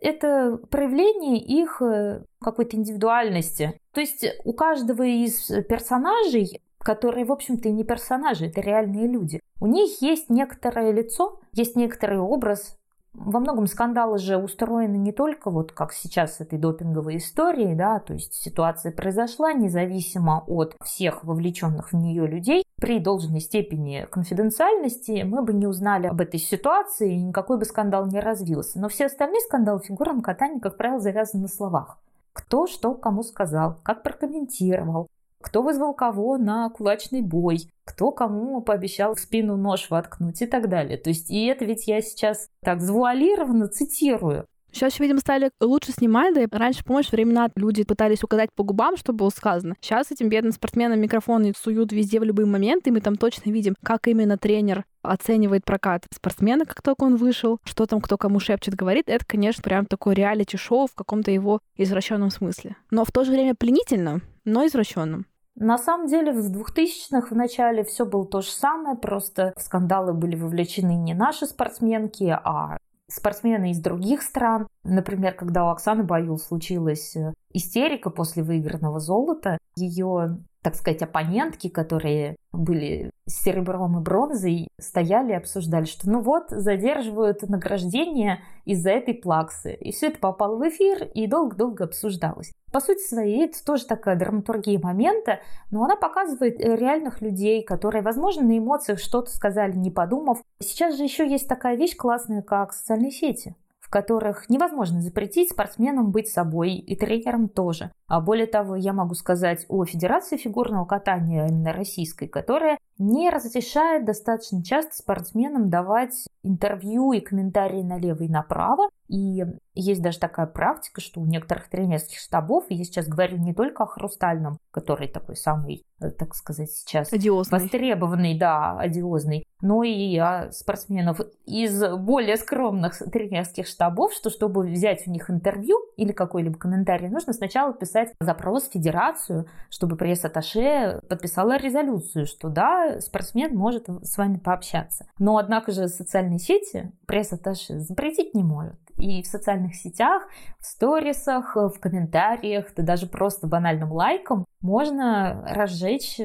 Это проявление их э, какой-то индивидуальности. То есть у каждого из персонажей которые, в общем-то, и не персонажи, это реальные люди. У них есть некоторое лицо, есть некоторый образ, во многом скандалы же устроены не только вот как сейчас с этой допинговой историей, да, то есть ситуация произошла независимо от всех вовлеченных в нее людей. При должной степени конфиденциальности мы бы не узнали об этой ситуации, и никакой бы скандал не развился. Но все остальные скандалы в фигурном катании, как правило, завязаны на словах. Кто что кому сказал, как прокомментировал, кто вызвал кого на кулачный бой, кто кому пообещал в спину нож воткнуть и так далее. То есть, и это ведь я сейчас так завуалированно цитирую. Сейчас, видимо, стали лучше снимать, да и раньше, помнишь, времена люди пытались указать по губам, что было сказано. Сейчас этим бедным спортсменам микрофоны суют везде в любые моменты, и мы там точно видим, как именно тренер оценивает прокат спортсмена, как только он вышел, что там кто кому шепчет, говорит. Это, конечно, прям такое реалити-шоу в каком-то его извращенном смысле. Но в то же время пленительно, но извращенном. На самом деле в 2000-х в начале все было то же самое, просто в скандалы были вовлечены не наши спортсменки, а спортсмены из других стран. Например, когда у Оксаны Баюл случилась э, истерика после выигранного золота, ее так сказать, оппонентки, которые были с серебром и бронзой, стояли и обсуждали, что ну вот, задерживают награждение из-за этой плаксы. И все это попало в эфир и долго-долго обсуждалось. По сути своей, это тоже такая драматургия момента, но она показывает э, реальных людей, которые, возможно, на эмоциях что-то сказали, не подумав. Сейчас же еще есть такая вещь классная, как социальные сети которых невозможно запретить спортсменам быть собой и тренерам тоже. А более того, я могу сказать о Федерации фигурного катания именно российской, которая не разрешает достаточно часто спортсменам давать интервью и комментарии налево и направо. И есть даже такая практика, что у некоторых тренерских штабов, я сейчас говорю не только о Хрустальном, который такой самый, э, так сказать, сейчас одиозный. востребованный, да, одиозный, но и о спортсменов из более скромных тренерских штабов, что чтобы взять у них интервью или какой-либо комментарий, нужно сначала писать запрос в федерацию, чтобы пресс-атташе подписала резолюцию, что да, спортсмен может с вами пообщаться. Но, однако же, социальные сети пресс-атташе запретить не может и в социальных сетях, в сторисах, в комментариях, да даже просто банальным лайком можно разжечь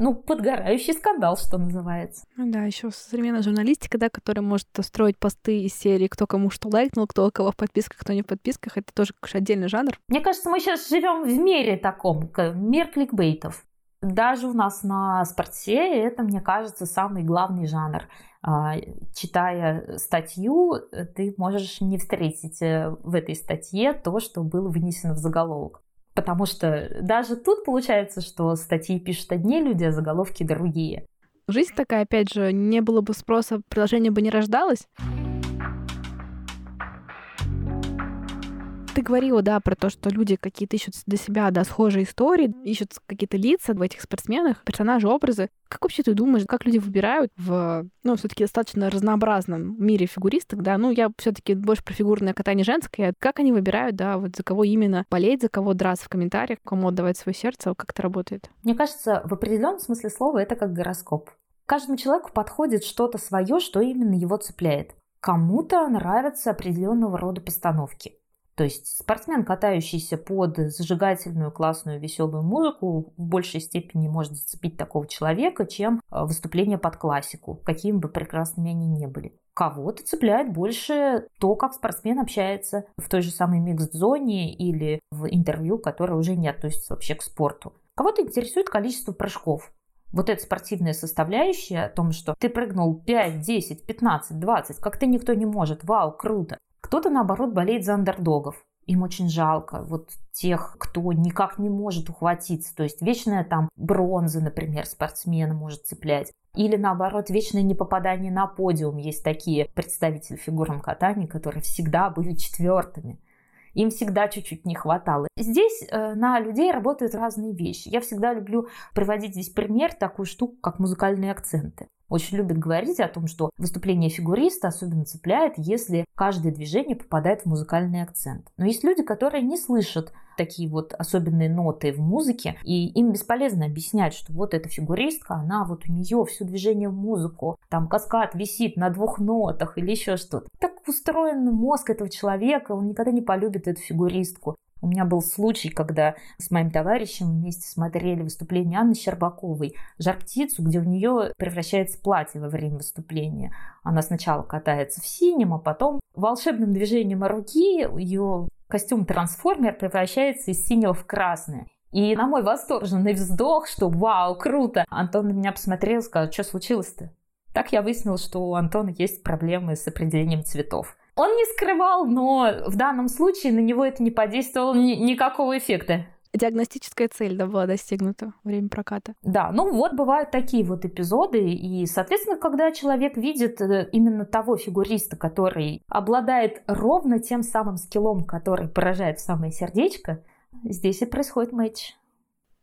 ну, подгорающий скандал, что называется. Ну да, еще современная журналистика, да, которая может строить посты из серии «Кто кому что лайкнул», кто у кого в подписках, кто не в подписках. Это тоже отдельный жанр. Мне кажется, мы сейчас живем в мире таком, мир кликбейтов. Даже у нас на спорте это, мне кажется, самый главный жанр. А, читая статью, ты можешь не встретить э, в этой статье то, что было вынесено в заголовок. Потому что даже тут получается, что статьи пишут одни люди, а заголовки другие. Жизнь такая, опять же, не было бы спроса, приложение бы не рождалось. Ты говорила, да, про то, что люди какие-то ищут для себя, да, схожие истории, ищут какие-то лица в этих спортсменах, персонажи, образы. Как вообще ты думаешь, как люди выбирают в, ну, все таки достаточно разнообразном мире фигуристок, да, ну, я все таки больше про фигурное катание женское, как они выбирают, да, вот за кого именно болеть, за кого драться в комментариях, кому отдавать свое сердце, как это работает? Мне кажется, в определенном смысле слова это как гороскоп. Каждому человеку подходит что-то свое, что именно его цепляет. Кому-то нравятся определенного рода постановки. То есть спортсмен, катающийся под зажигательную, классную, веселую музыку, в большей степени может зацепить такого человека, чем э, выступление под классику, какими бы прекрасными они ни были. Кого-то цепляет больше то, как спортсмен общается в той же самой микс-зоне или в интервью, которое уже не относится вообще к спорту. Кого-то интересует количество прыжков, вот эта спортивная составляющая о том, что ты прыгнул 5, 10, 15, 20, как-то никто не может, вау, круто. Кто-то, наоборот, болеет за андердогов. Им очень жалко вот тех, кто никак не может ухватиться. То есть вечная там бронза, например, спортсмена может цеплять. Или наоборот, вечное непопадание на подиум. Есть такие представители фигурного катания, которые всегда были четвертыми. Им всегда чуть-чуть не хватало. Здесь э, на людей работают разные вещи. Я всегда люблю приводить здесь пример такую штуку, как музыкальные акценты очень любят говорить о том, что выступление фигуриста особенно цепляет, если каждое движение попадает в музыкальный акцент. Но есть люди, которые не слышат такие вот особенные ноты в музыке, и им бесполезно объяснять, что вот эта фигуристка, она вот у нее все движение в музыку, там каскад висит на двух нотах или еще что-то. Так устроен мозг этого человека, он никогда не полюбит эту фигуристку. У меня был случай, когда с моим товарищем вместе смотрели выступление Анны Щербаковой «Жар-птицу», где у нее превращается платье во время выступления. Она сначала катается в синем, а потом волшебным движением руки ее костюм-трансформер превращается из синего в красное. И на мой восторженный вздох, что вау, круто, Антон на меня посмотрел и сказал, что случилось-то? Так я выяснила, что у Антона есть проблемы с определением цветов. Он не скрывал, но в данном случае на него это не подействовало ни- никакого эффекта. Диагностическая цель да, была достигнута во время проката. Да, ну вот бывают такие вот эпизоды, и, соответственно, когда человек видит э, именно того фигуриста, который обладает ровно тем самым скиллом, который поражает в самое сердечко, здесь и происходит матч.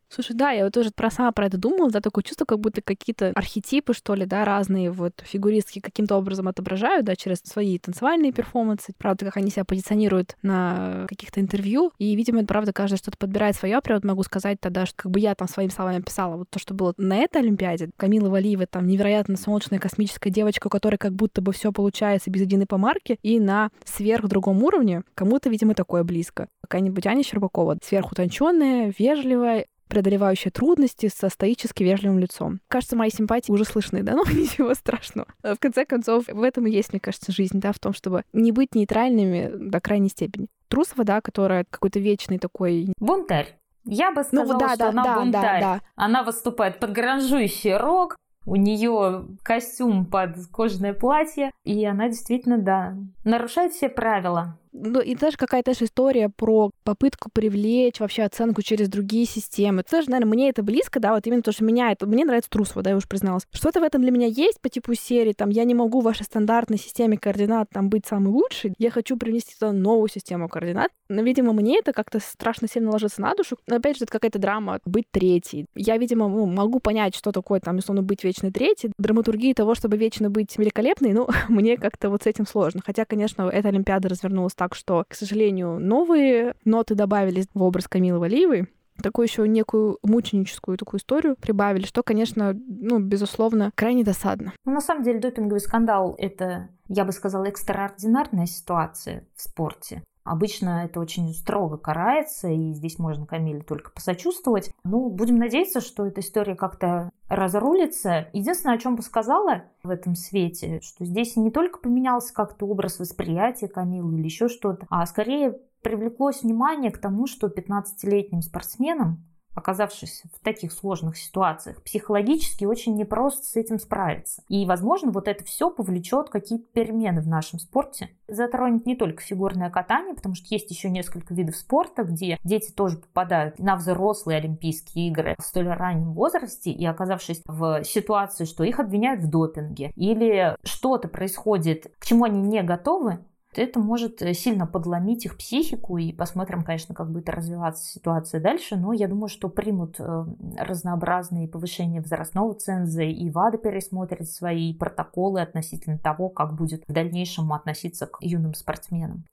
Слушай, да, я вот тоже про сама про это думала, да, такое чувство, как будто какие-то архетипы, что ли, да, разные вот фигуристки каким-то образом отображают, да, через свои танцевальные перформансы, правда, как они себя позиционируют на каких-то интервью, и, видимо, это правда, каждый что-то подбирает свое, прям вот могу сказать тогда, что как бы я там своими словами писала, вот то, что было на этой Олимпиаде, Камила Валиева, там невероятно солнечная космическая девочка, у которой как будто бы все получается без единой помарки, и на сверх другом уровне. Кому-то, видимо, такое близко. Какая-нибудь Аня Щербакова, сверхутонченная, вежливая, преодолевающая трудности со стоически вежливым лицом. Кажется, мои симпатии уже слышны, да, (laughs) но ничего страшного. В конце концов, в этом и есть, мне кажется, жизнь, да, в том, чтобы не быть нейтральными до крайней степени. Трусова, да, которая какой-то вечный такой... Бунтарь. Я бы ну сказала, ну, да, что да, она да, бунтарь. Да, да. Она выступает под гранжующий рок, у нее костюм под кожаное платье, и она действительно, да, нарушает все правила. Ну, и даже какая-то история про попытку привлечь вообще оценку через другие системы. Тоже, наверное, мне это близко, да, вот именно то, что меня это... Мне нравится Трусова, да, я уже призналась. Что-то в этом для меня есть по типу серии, там, я не могу в вашей стандартной системе координат там быть самый лучший, я хочу привнести туда новую систему координат. Но, видимо, мне это как-то страшно сильно ложится на душу. Но, опять же, это какая-то драма быть третий. Я, видимо, ну, могу понять, что такое там, условно, быть вечно третий. Драматургии того, чтобы вечно быть великолепной, ну, (laughs) мне как-то вот с этим сложно. Хотя, конечно, эта Олимпиада развернулась так, что, к сожалению, новые ноты добавились в образ Камилы Валиевой, такую еще некую мученическую такую историю прибавили, что, конечно, ну, безусловно, крайне досадно. Ну, на самом деле, допинговый скандал — это, я бы сказала, экстраординарная ситуация в спорте. Обычно это очень строго карается, и здесь можно Камиле только посочувствовать. Ну, будем надеяться, что эта история как-то разрулится. Единственное, о чем бы сказала в этом свете, что здесь не только поменялся как-то образ восприятия Камилы или еще что-то, а скорее привлеклось внимание к тому, что 15-летним спортсменам оказавшись в таких сложных ситуациях, психологически очень непросто с этим справиться. И, возможно, вот это все повлечет какие-то перемены в нашем спорте. Затронет не только фигурное катание, потому что есть еще несколько видов спорта, где дети тоже попадают на взрослые Олимпийские игры в столь раннем возрасте и оказавшись в ситуации, что их обвиняют в допинге или что-то происходит, к чему они не готовы, это может э, сильно подломить их психику, и посмотрим, конечно, как будет развиваться ситуация дальше, но я думаю, что примут э, разнообразные повышения возрастного ценза, и ВАДА пересмотрит свои протоколы относительно того, как будет в дальнейшем относиться к юным спортсменам.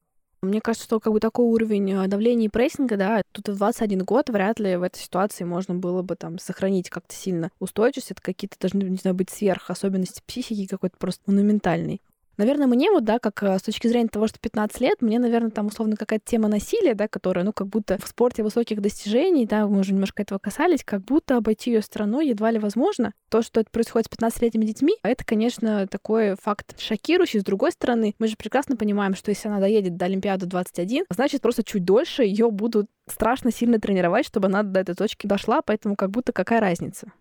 Мне кажется, что как бы такой уровень э, давления и прессинга, да, тут в 21 год вряд ли в этой ситуации можно было бы там сохранить как-то сильно устойчивость. Это какие-то должны, не знаю, быть сверх особенности психики какой-то просто монументальный. Наверное, мне вот, да, как э, с точки зрения того, что 15 лет, мне, наверное, там условно какая-то тема насилия, да, которая, ну, как будто в спорте высоких достижений, да, мы уже немножко этого касались, как будто обойти ее страной едва ли возможно. То, что это происходит с 15-летними детьми, это, конечно, такой факт шокирующий. С другой стороны, мы же прекрасно понимаем, что если она доедет до Олимпиады 21, значит, просто чуть дольше ее будут страшно сильно тренировать, чтобы она до этой точки дошла, поэтому как будто какая разница.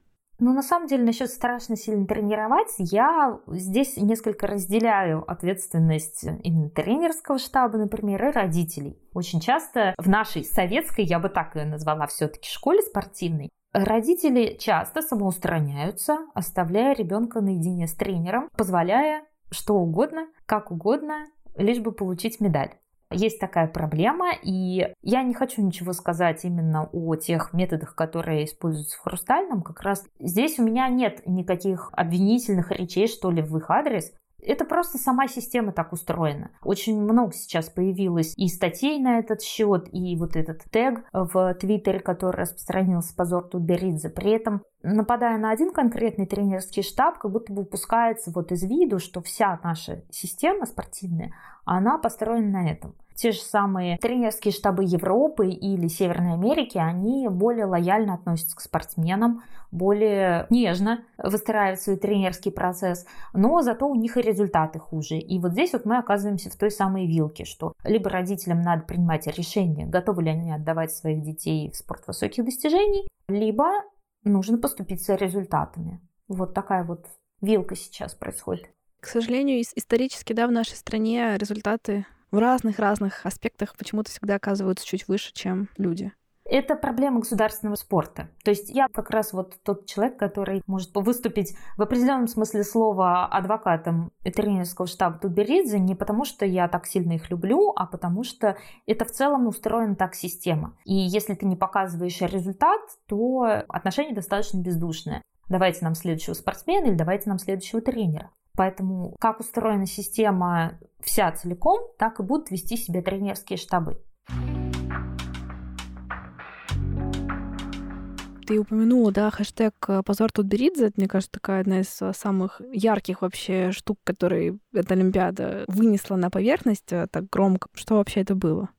Ну, на самом деле, насчет страшно сильно тренировать, я здесь несколько разделяю ответственность именно тренерского штаба, например, и родителей. Очень часто в нашей советской, я бы так ее назвала, все-таки школе спортивной, родители часто самоустраняются, оставляя ребенка наедине с тренером, позволяя что угодно, как угодно, лишь бы получить медаль. Есть такая проблема, и я не хочу ничего сказать именно о тех методах, которые используются в хрустальном. Как раз здесь у меня нет никаких обвинительных речей, что ли, в их адрес. Это просто сама система так устроена. Очень много сейчас появилось и статей на этот счет, и вот этот тег в Твиттере, который распространился позор Тутберидзе. При этом, нападая на один конкретный тренерский штаб, как будто бы упускается вот из виду, что вся наша система спортивная, она построена на этом те же самые тренерские штабы Европы или Северной Америки, они более лояльно относятся к спортсменам, более нежно выстраивают свой тренерский процесс, но зато у них и результаты хуже. И вот здесь вот мы оказываемся в той самой вилке, что либо родителям надо принимать решение, готовы ли они отдавать своих детей в спорт высоких достижений, либо нужно поступиться результатами. Вот такая вот вилка сейчас происходит. К сожалению, исторически, да, в нашей стране результаты в разных-разных аспектах почему-то всегда оказываются чуть выше, чем люди. Это проблема государственного спорта. То есть я как раз вот тот человек, который может выступить в определенном смысле слова адвокатом тренерского штаба Тутберидзе не потому, что я так сильно их люблю, а потому что это в целом устроена так система. И если ты не показываешь результат, то отношение достаточно бездушное. Давайте нам следующего спортсмена или давайте нам следующего тренера. Поэтому как устроена система вся целиком, так и будут вести себя тренерские штабы. Ты упомянула, да, хэштег э, «Позор Тутберидзе». Это, мне кажется, такая одна из э, самых ярких вообще штук, которые эта Олимпиада вынесла на поверхность э, так громко. Что вообще это было?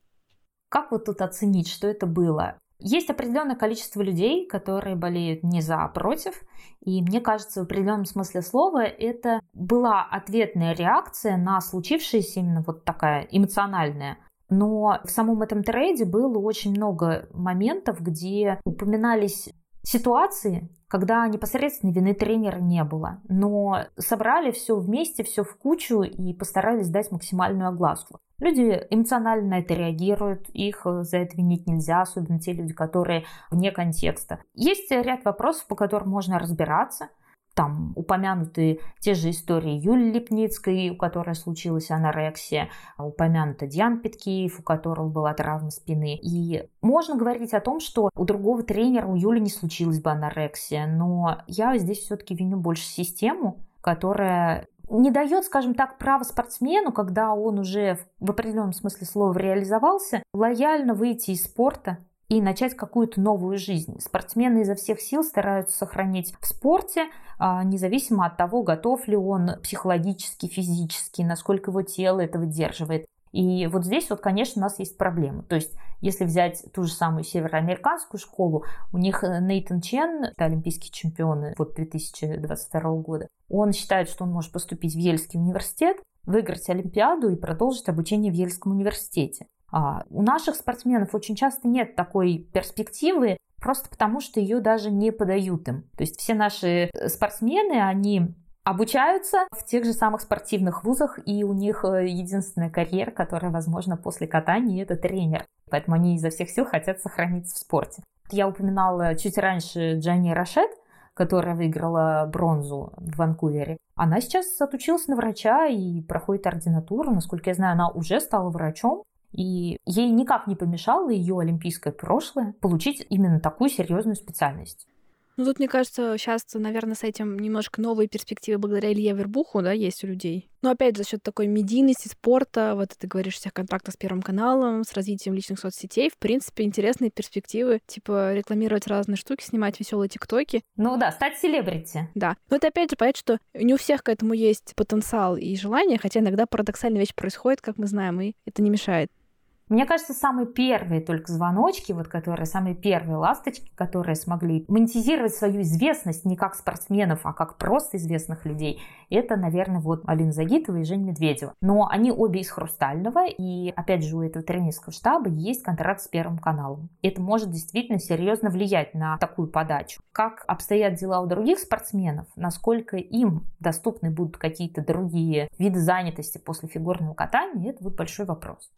Как вот тут оценить, что это было? Есть определенное количество людей, которые болеют не за, а против. И мне кажется, в определенном смысле слова это была ответная реакция на случившееся именно вот такая эмоциональная. Но в самом этом трейде было очень много моментов, где упоминались ситуации, когда непосредственной вины тренера не было. Но собрали все вместе, все в кучу и постарались дать максимальную огласку. Люди эмоционально на это реагируют, их э, за это винить нельзя, особенно те люди, которые вне контекста. Есть ряд вопросов, по которым можно разбираться – там упомянуты те же истории Юлии Липницкой, у которой случилась анорексия, упомянута Диан Петкеев, у которого была травма спины. И можно говорить о том, что у другого тренера, у Юли не случилась бы анорексия, но я здесь все-таки виню больше систему, которая не дает, скажем так, право спортсмену, когда он уже в определенном смысле слова реализовался, лояльно выйти из спорта и начать какую-то новую жизнь. Спортсмены изо всех сил стараются сохранить в спорте, а, независимо от того, готов ли он психологически, физически, насколько его тело это выдерживает. И вот здесь вот, конечно, у нас есть проблемы. То есть, если взять ту же самую североамериканскую школу, у них э, Нейтан Чен, это олимпийский чемпион вот 2022 года, он считает, что он может поступить в Ельский университет, выиграть Олимпиаду и продолжить обучение в Ельском университете. А у наших спортсменов очень часто нет такой перспективы, просто потому что ее даже не подают им. То есть все наши э, спортсмены, они обучаются в тех же самых спортивных вузах, и у них э, единственная карьера, которая возможна после катания, это тренер. Поэтому они изо всех сил хотят сохраниться в спорте. Я упоминала чуть раньше Джанни Рашет, которая выиграла бронзу в Ванкувере. Она сейчас отучилась на врача и проходит ординатуру. Насколько я знаю, она уже стала врачом. И ей никак не помешало ее олимпийское прошлое получить именно такую серьезную специальность. Ну, тут, мне кажется, сейчас, наверное, с этим немножко новые перспективы благодаря Илье Вербуху, да, есть у людей. Но опять за счет такой медийности спорта, вот ты говоришь, всех контактов с Первым каналом, с развитием личных соцсетей, в принципе, интересные перспективы, типа рекламировать разные штуки, снимать веселые тиктоки. Ну да, стать селебрити. Да. Но это опять же понять, что не у всех к этому есть потенциал и желание, хотя иногда парадоксальная вещь происходит, как мы знаем, и это не мешает. Мне кажется, самые первые только звоночки, вот которые самые первые ласточки, которые смогли монетизировать свою известность не как спортсменов, а как просто известных людей, это, наверное, вот Алина Загитова и Женя Медведева. Но они обе из Хрустального, и опять же у этого тренерского штаба есть контракт с Первым каналом. Это может действительно серьезно влиять на такую подачу. Как обстоят дела у других спортсменов, насколько им доступны будут какие-то другие виды занятости после фигурного катания, это вот большой вопрос.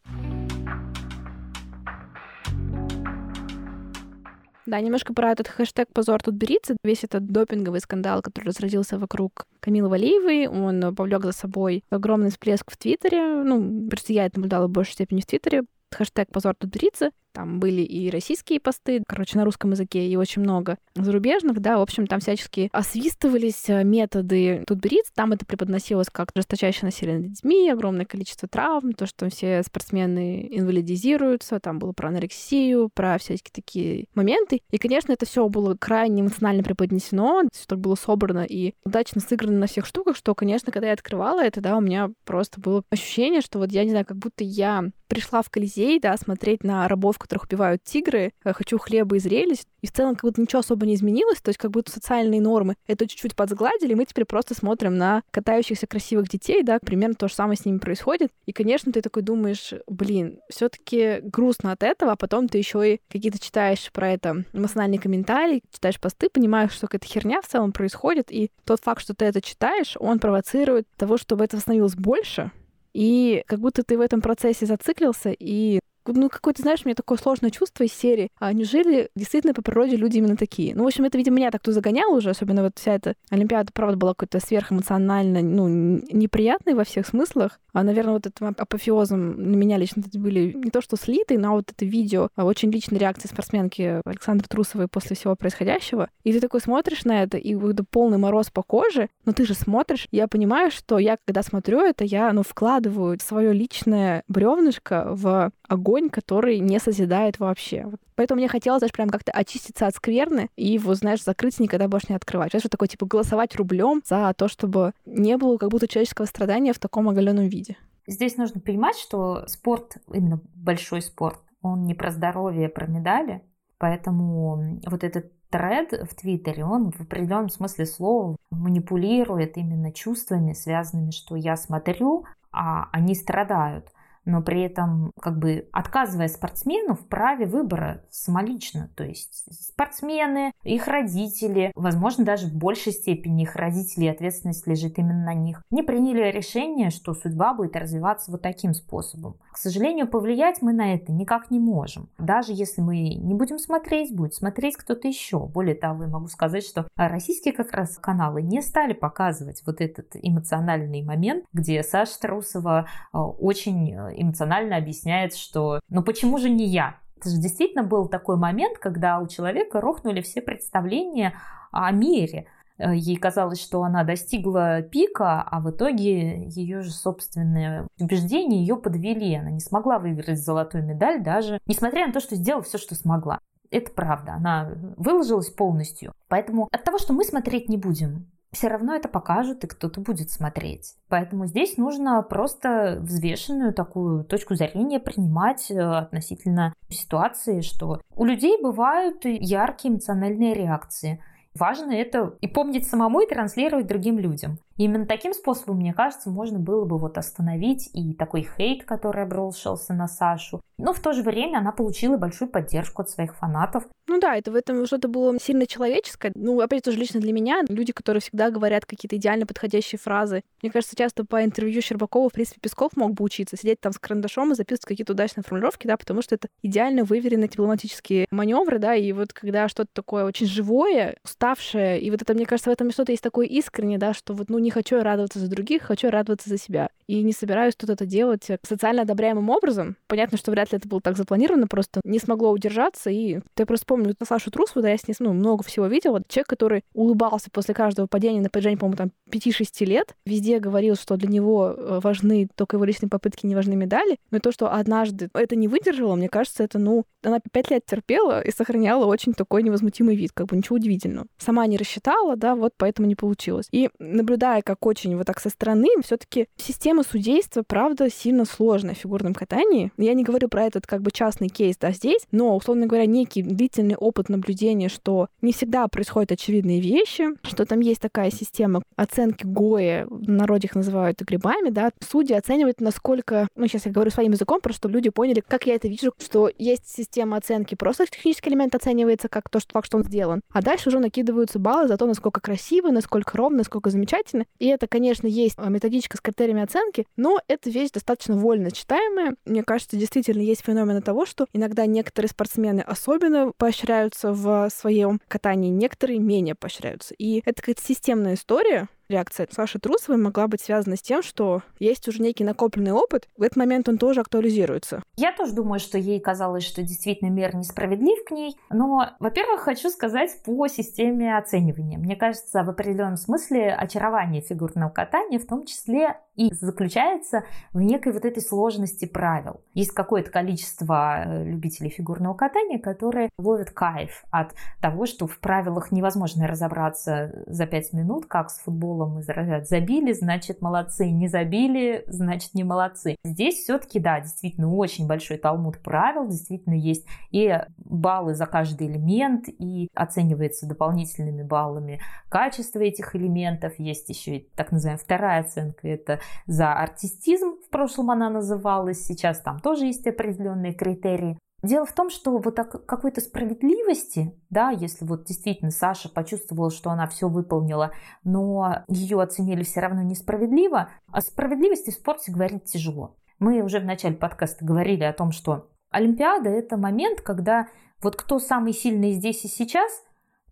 Да, немножко про этот хэштег «Позор тут берится». Весь этот допинговый скандал, который разразился вокруг Камилы Валиевой, он повлек за собой огромный всплеск в Твиттере. Ну, просто я это наблюдала в большей степени в Твиттере. Хэштег «Позор тут берится». Там были и российские посты, короче, на русском языке, и очень много зарубежных, да, в общем, там всячески освистывались э, методы Тутберидс, там это преподносилось как жесточайшее насилие над детьми, огромное количество травм, то, что все спортсмены инвалидизируются, там было про анорексию, про всякие такие моменты. И, конечно, это все было крайне эмоционально преподнесено, все так было собрано и удачно сыграно на всех штуках, что, конечно, когда я открывала это, да, у меня просто было ощущение, что вот я не знаю, как будто я пришла в Колизей, да, смотреть на рабов, которых убивают тигры, э, хочу хлеба и зрелищ, и в целом как будто ничего особо не изменилось, то есть как будто социальные нормы это чуть-чуть подсгладили, мы теперь просто смотрим на катающихся красивых детей, да, примерно то же самое с ними происходит, и, конечно, ты такой думаешь, блин, все таки грустно от этого, а потом ты еще и какие-то читаешь про это эмоциональные комментарии, читаешь посты, понимаешь, что какая-то херня в целом происходит, и тот факт, что ты это читаешь, он провоцирует того, чтобы этого становилось больше, и как будто ты в этом процессе зациклился, и ну, какое-то, знаешь, у меня такое сложное чувство из серии. А неужели действительно по природе люди именно такие? Ну, в общем, это, видимо, меня так-то загоняло уже, особенно вот вся эта Олимпиада, правда, была какой-то сверхэмоционально, ну, неприятной во всех смыслах. А, наверное, вот этим апофеозом на меня лично были не то что слиты, но вот это видео, а очень личной реакции спортсменки Александры Трусовой после всего происходящего. И ты такой смотришь на это, и это полный мороз по коже, но ты же смотришь, я понимаю, что я, когда смотрю это, я, ну, вкладываю свое личное бревнышко в огонь, который не созидает вообще. Поэтому мне хотелось, знаешь, прям как-то очиститься от скверны и его, знаешь, закрыть никогда больше не открывать. Знаешь, что такое, типа, голосовать рублем за то, чтобы не было как будто человеческого страдания в таком оголенном виде. Здесь нужно понимать, что спорт, именно большой спорт, он не про здоровье, а про медали. Поэтому вот этот тред в Твиттере, он в определенном смысле слова манипулирует именно чувствами, связанными, что я смотрю, а они страдают. Но при этом как бы отказывая спортсмену в праве выбора самолично. То есть спортсмены, их родители, возможно, даже в большей степени их родители, ответственность лежит именно на них, не приняли решение, что судьба будет развиваться вот таким способом. К сожалению, повлиять мы на это никак не можем. Даже если мы не будем смотреть, будет смотреть кто-то еще. Более того, я могу сказать, что российские как раз каналы не стали показывать вот этот эмоциональный момент, где Саша Трусова э, очень э, эмоционально объясняет, что «ну почему же не я?» Это же действительно был такой момент, когда у человека рухнули все представления о мире. Э, ей казалось, что она достигла пика, а в итоге ее же собственные убеждения ее подвели. Она не смогла выиграть золотую медаль даже, несмотря на то, что сделала все, что смогла. Это правда, она выложилась полностью. Поэтому от того, что мы смотреть не будем, все равно это покажут, и кто-то будет смотреть. Поэтому здесь нужно просто взвешенную такую точку зрения принимать э, относительно ситуации, что у людей бывают яркие эмоциональные реакции. Важно это и помнить самому, и транслировать другим людям. Именно таким способом, мне кажется, можно было бы вот остановить и такой хейт, который обрушился на Сашу. Но в то же время она получила большую поддержку от своих фанатов. Ну да, это в этом что-то было сильно человеческое. Ну, опять тоже лично для меня, люди, которые всегда говорят какие-то идеально подходящие фразы. Мне кажется, часто по интервью Щербакова, в принципе, Песков мог бы учиться, сидеть там с карандашом и записывать какие-то удачные формулировки, да, потому что это идеально выверенные дипломатические маневры, да, и вот когда что-то такое очень живое, уставшее, и вот это, мне кажется, в этом что-то есть такое искреннее, да, что вот, ну, не хочу радоваться за других, хочу радоваться за себя. И не собираюсь тут это делать социально одобряемым образом. Понятно, что вряд ли это было так запланировано, просто не смогло удержаться. И я просто помню Сашу Трусову, да, я с ней ну, много всего видела. Человек, который улыбался после каждого падения на протяжении, по-моему, там 5-6 лет, везде говорил, что для него э, важны только его личные попытки, не важны медали. Но то, что однажды это не выдержало, мне кажется, это, ну, она 5 лет терпела и сохраняла очень такой невозмутимый вид, как бы ничего удивительного. Сама не рассчитала, да, вот поэтому не получилось. И наблюдая, как очень вот так со стороны, все таки система судейства, правда, сильно сложная в фигурном катании. Я не говорю про этот как бы частный кейс, да, здесь, но, условно говоря, некий длительный опыт наблюдения, что не всегда происходят очевидные вещи, что там есть такая система оценки ГОЭ, в народе их называют грибами, да, судьи оценивают, насколько, ну, сейчас я говорю своим языком, просто чтобы люди поняли, как я это вижу, что есть система оценки, просто технический элемент оценивается как то, что факт, что он сделан, а дальше уже накидываются баллы за то, насколько красиво, насколько ровно, насколько замечательно, и это, конечно, есть методичка с критериями оценки, но это вещь достаточно вольно читаемая. Мне кажется, действительно есть феномен того, что иногда некоторые спортсмены особенно поощряются в своем катании, некоторые менее поощряются. И это какая-то системная история, реакция Саши Трусовой могла быть связана с тем, что есть уже некий накопленный опыт, в этот момент он тоже актуализируется. Я тоже думаю, что ей казалось, что действительно мир несправедлив к ней, но, во-первых, хочу сказать по системе оценивания. Мне кажется, в определенном смысле очарование фигурного катания в том числе и заключается в некой вот этой сложности правил. Есть какое-то количество э, любителей фигурного катания, которые ловят кайф от того, что в правилах невозможно разобраться за пять минут, как с футболом из разряда забили, значит молодцы, не забили, значит не молодцы. Здесь все-таки, да, действительно очень большой талмуд правил, действительно есть и баллы за каждый элемент, и оценивается дополнительными баллами качество этих элементов, есть еще и так называемая вторая оценка, это за артистизм, в прошлом она называлась, сейчас там тоже есть определенные критерии. Дело в том, что вот какой-то справедливости, да, если вот действительно Саша почувствовала, что она все выполнила, но ее оценили все равно несправедливо, о справедливости в спорте говорить тяжело. Мы уже в начале подкаста говорили о том, что Олимпиада – это момент, когда вот кто самый сильный здесь и сейчас –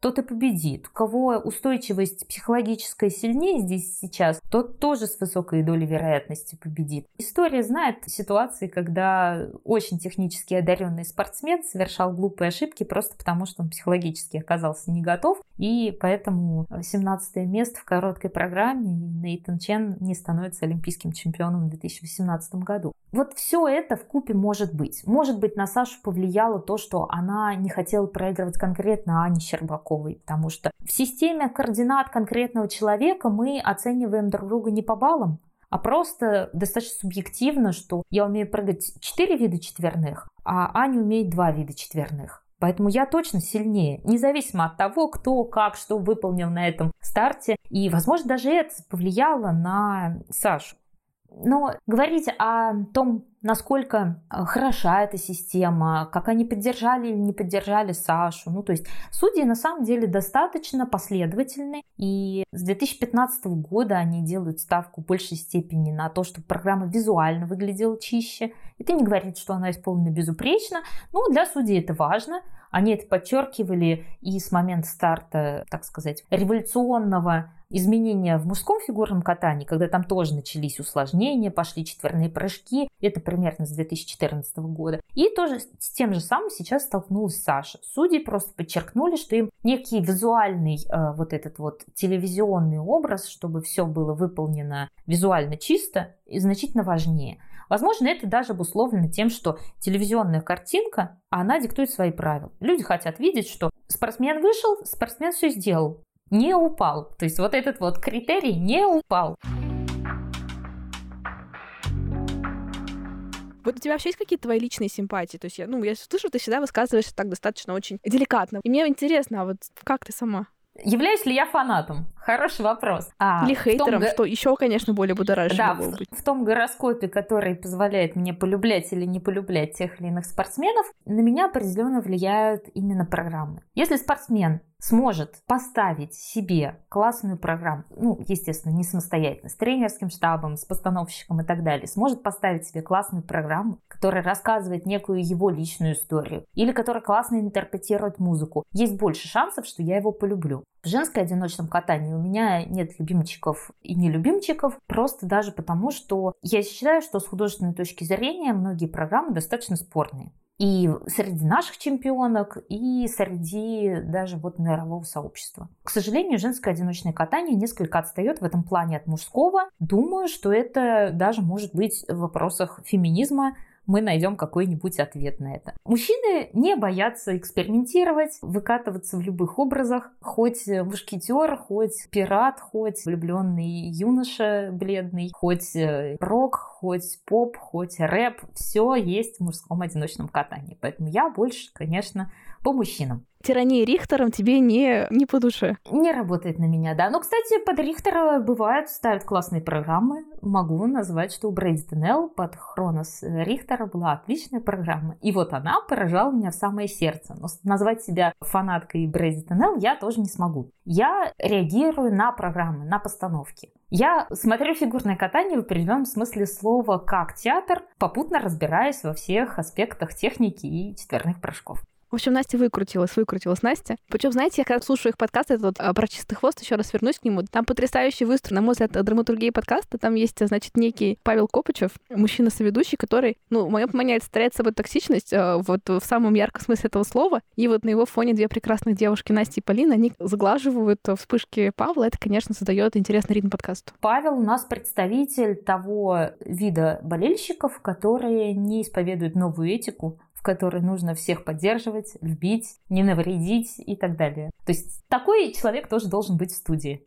тот и победит. У кого устойчивость психологическая сильнее здесь сейчас, тот тоже с высокой долей вероятности победит. История знает ситуации, когда очень технически одаренный спортсмен совершал глупые ошибки просто потому, что он психологически оказался не готов, и поэтому 17 место в короткой программе Нейтан Чен не становится олимпийским чемпионом в 2018 году. Вот все это в купе может быть. Может быть, на Сашу повлияло то, что она не хотела проигрывать конкретно Ане Щербаковой потому что в системе координат конкретного человека мы оцениваем друг друга не по баллам, а просто достаточно субъективно, что я умею прыгать 4 вида четверных, а Аня умеет 2 вида четверных. Поэтому я точно сильнее, независимо от того, кто, как, что выполнил на этом старте. И, возможно, даже это повлияло на Сашу. Но говорить о том, насколько э, хороша эта система, как они поддержали или не поддержали Сашу. Ну, то есть судьи на самом деле достаточно последовательны, и с 2015 года они делают ставку в большей степени на то, чтобы программа визуально выглядела чище. Это не говорит, что она исполнена безупречно, но для судей это важно. Они это подчеркивали и с момента старта, так сказать, революционного изменения в мужском фигурном катании, когда там тоже начались усложнения, пошли четверные прыжки, это примерно с 2014 года. И тоже с тем же самым сейчас столкнулась Саша. Судьи просто подчеркнули, что им некий визуальный э, вот этот вот телевизионный образ, чтобы все было выполнено визуально чисто, и значительно важнее. Возможно, это даже обусловлено тем, что телевизионная картинка, она диктует свои правила. Люди хотят видеть, что спортсмен вышел, спортсмен все сделал не упал. То есть вот этот вот критерий не упал. Вот у тебя вообще есть какие-то твои личные симпатии? То есть я, ну, я слышу, ты всегда высказываешься так достаточно очень деликатно. И мне интересно, а вот как ты сама? Являюсь ли я фанатом? Хороший вопрос. А, Или хейтером, том... что еще, конечно, более будораживает. Да, в, быть. в том гороскопе, который позволяет мне полюблять или не полюблять тех или иных спортсменов, на меня определенно влияют именно программы. Если спортсмен сможет поставить себе классную программу, ну, естественно, не самостоятельно, с тренерским штабом, с постановщиком и так далее, сможет поставить себе классную программу, которая рассказывает некую его личную историю, или которая классно интерпретирует музыку, есть больше шансов, что я его полюблю. В женском одиночном катании у меня нет любимчиков и нелюбимчиков, просто даже потому, что я считаю, что с художественной точки зрения многие программы достаточно спорные и среди наших чемпионок, и среди даже вот мирового сообщества. К сожалению, женское одиночное катание несколько отстает в этом плане от мужского. Думаю, что это даже может быть в вопросах феминизма мы найдем какой-нибудь ответ на это. Мужчины не боятся экспериментировать, выкатываться в любых образах, хоть мушкетер, хоть пират, хоть влюбленный юноша бледный, хоть э, рок, хоть поп, хоть рэп, все есть в мужском одиночном катании. Поэтому я больше, конечно, по мужчинам тирания Рихтером тебе не, не по душе. Не работает на меня, да. Но, кстати, под Рихтера бывают, ставят классные программы. Могу назвать, что у Брэди Теннелл под Хронос Рихтера была отличная программа. И вот она поражала меня в самое сердце. Но назвать себя фанаткой Брэди Теннелл я тоже не смогу. Я реагирую на программы, на постановки. Я смотрю фигурное катание в определенном смысле слова как театр, попутно разбираясь во всех аспектах техники и четверных прыжков. В общем, Настя выкрутилась, выкрутилась Настя. Причем, знаете, я когда слушаю их подкаст, это вот а, про чистый хвост, еще раз вернусь к нему. Там потрясающий выстроен, на мой взгляд, драматургии подкаста. Там есть, значит, некий Павел Копычев, мужчина-соведущий, который, ну, в моем понимании, олицетворяет собой токсичность а, вот в самом ярком смысле этого слова. И вот на его фоне две прекрасных девушки, Настя и Полина, они заглаживают вспышки Павла. Это, конечно, создает интересный ритм подкасту. Павел у нас представитель того вида болельщиков, которые не исповедуют новую этику, которой нужно всех поддерживать, любить, не навредить и так далее. То есть такой человек тоже должен быть в студии.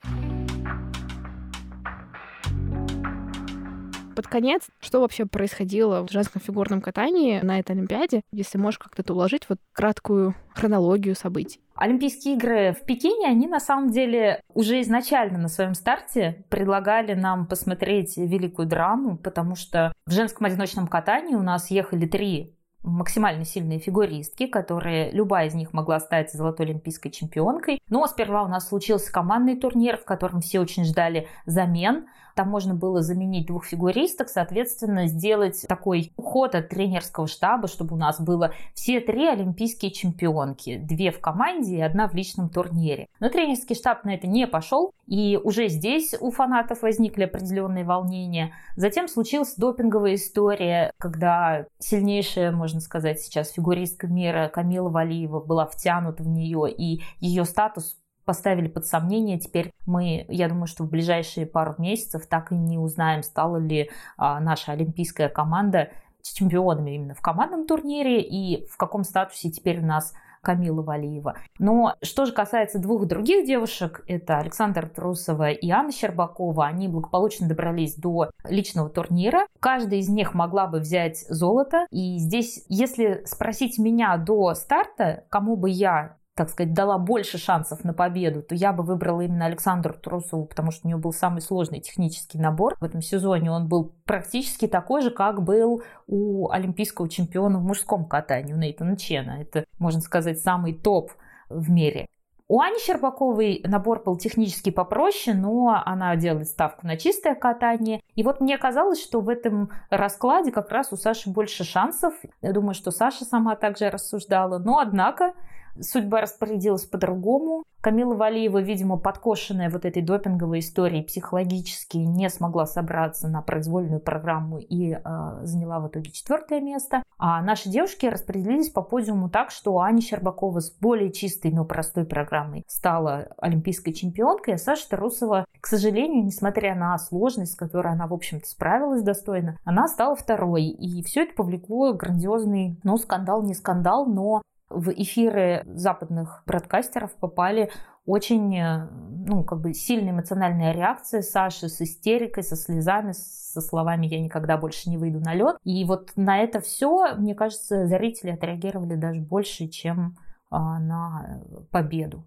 под конец, что вообще происходило в женском фигурном катании на этой Олимпиаде, если можешь как-то это уложить, вот краткую хронологию событий. Олимпийские игры в Пекине, они на самом деле уже изначально на своем старте предлагали нам посмотреть великую драму, потому что в женском одиночном катании у нас ехали три максимально сильные фигуристки, которые любая из них могла стать золотой олимпийской чемпионкой. Но сперва у нас случился командный турнир, в котором все очень ждали замен. Там можно было заменить двух фигуристок, соответственно, сделать такой уход от тренерского штаба, чтобы у нас было все три олимпийские чемпионки. Две в команде и одна в личном турнире. Но тренерский штаб на это не пошел, и уже здесь у фанатов возникли определенные волнения. Затем случилась допинговая история, когда сильнейшая, можно сказать, сейчас фигуристка мира Камила Валиева была втянута в нее, и ее статус поставили под сомнение. Теперь мы, я думаю, что в ближайшие пару месяцев так и не узнаем, стала ли а, наша олимпийская команда чемпионами именно в командном турнире и в каком статусе теперь у нас Камила Валиева. Но что же касается двух других девушек, это Александра Трусова и Анна Щербакова, они благополучно добрались до личного турнира. Каждая из них могла бы взять золото. И здесь, если спросить меня до старта, кому бы я так сказать, дала больше шансов на победу, то я бы выбрала именно Александру Трусову, потому что у нее был самый сложный технический набор в этом сезоне. Он был практически такой же, как был у олимпийского чемпиона в мужском катании, у Нейтана Чена. Это, можно сказать, самый топ в мире. У Ани Щербаковой набор был технически попроще, но она делает ставку на чистое катание. И вот мне казалось, что в этом раскладе как раз у Саши больше шансов. Я думаю, что Саша сама также рассуждала. Но, однако, судьба распорядилась по-другому. Камила Валиева, видимо, подкошенная вот этой допинговой историей психологически не смогла собраться на произвольную программу и э, заняла в итоге четвертое место. А наши девушки распределились по подиуму так, что Аня Щербакова с более чистой, но простой программой стала олимпийской чемпионкой, а Саша Тарусова, к сожалению, несмотря на сложность, с которой она, в общем-то, справилась достойно, она стала второй. И все это повлекло грандиозный, ну, скандал, не скандал, но в эфиры западных бродкастеров попали очень э, ну, как бы сильная эмоциональная реакция Саши с истерикой, со слезами, со словами «я никогда больше не выйду на лед». И вот на это все, мне кажется, зрители отреагировали даже больше, чем а, на победу.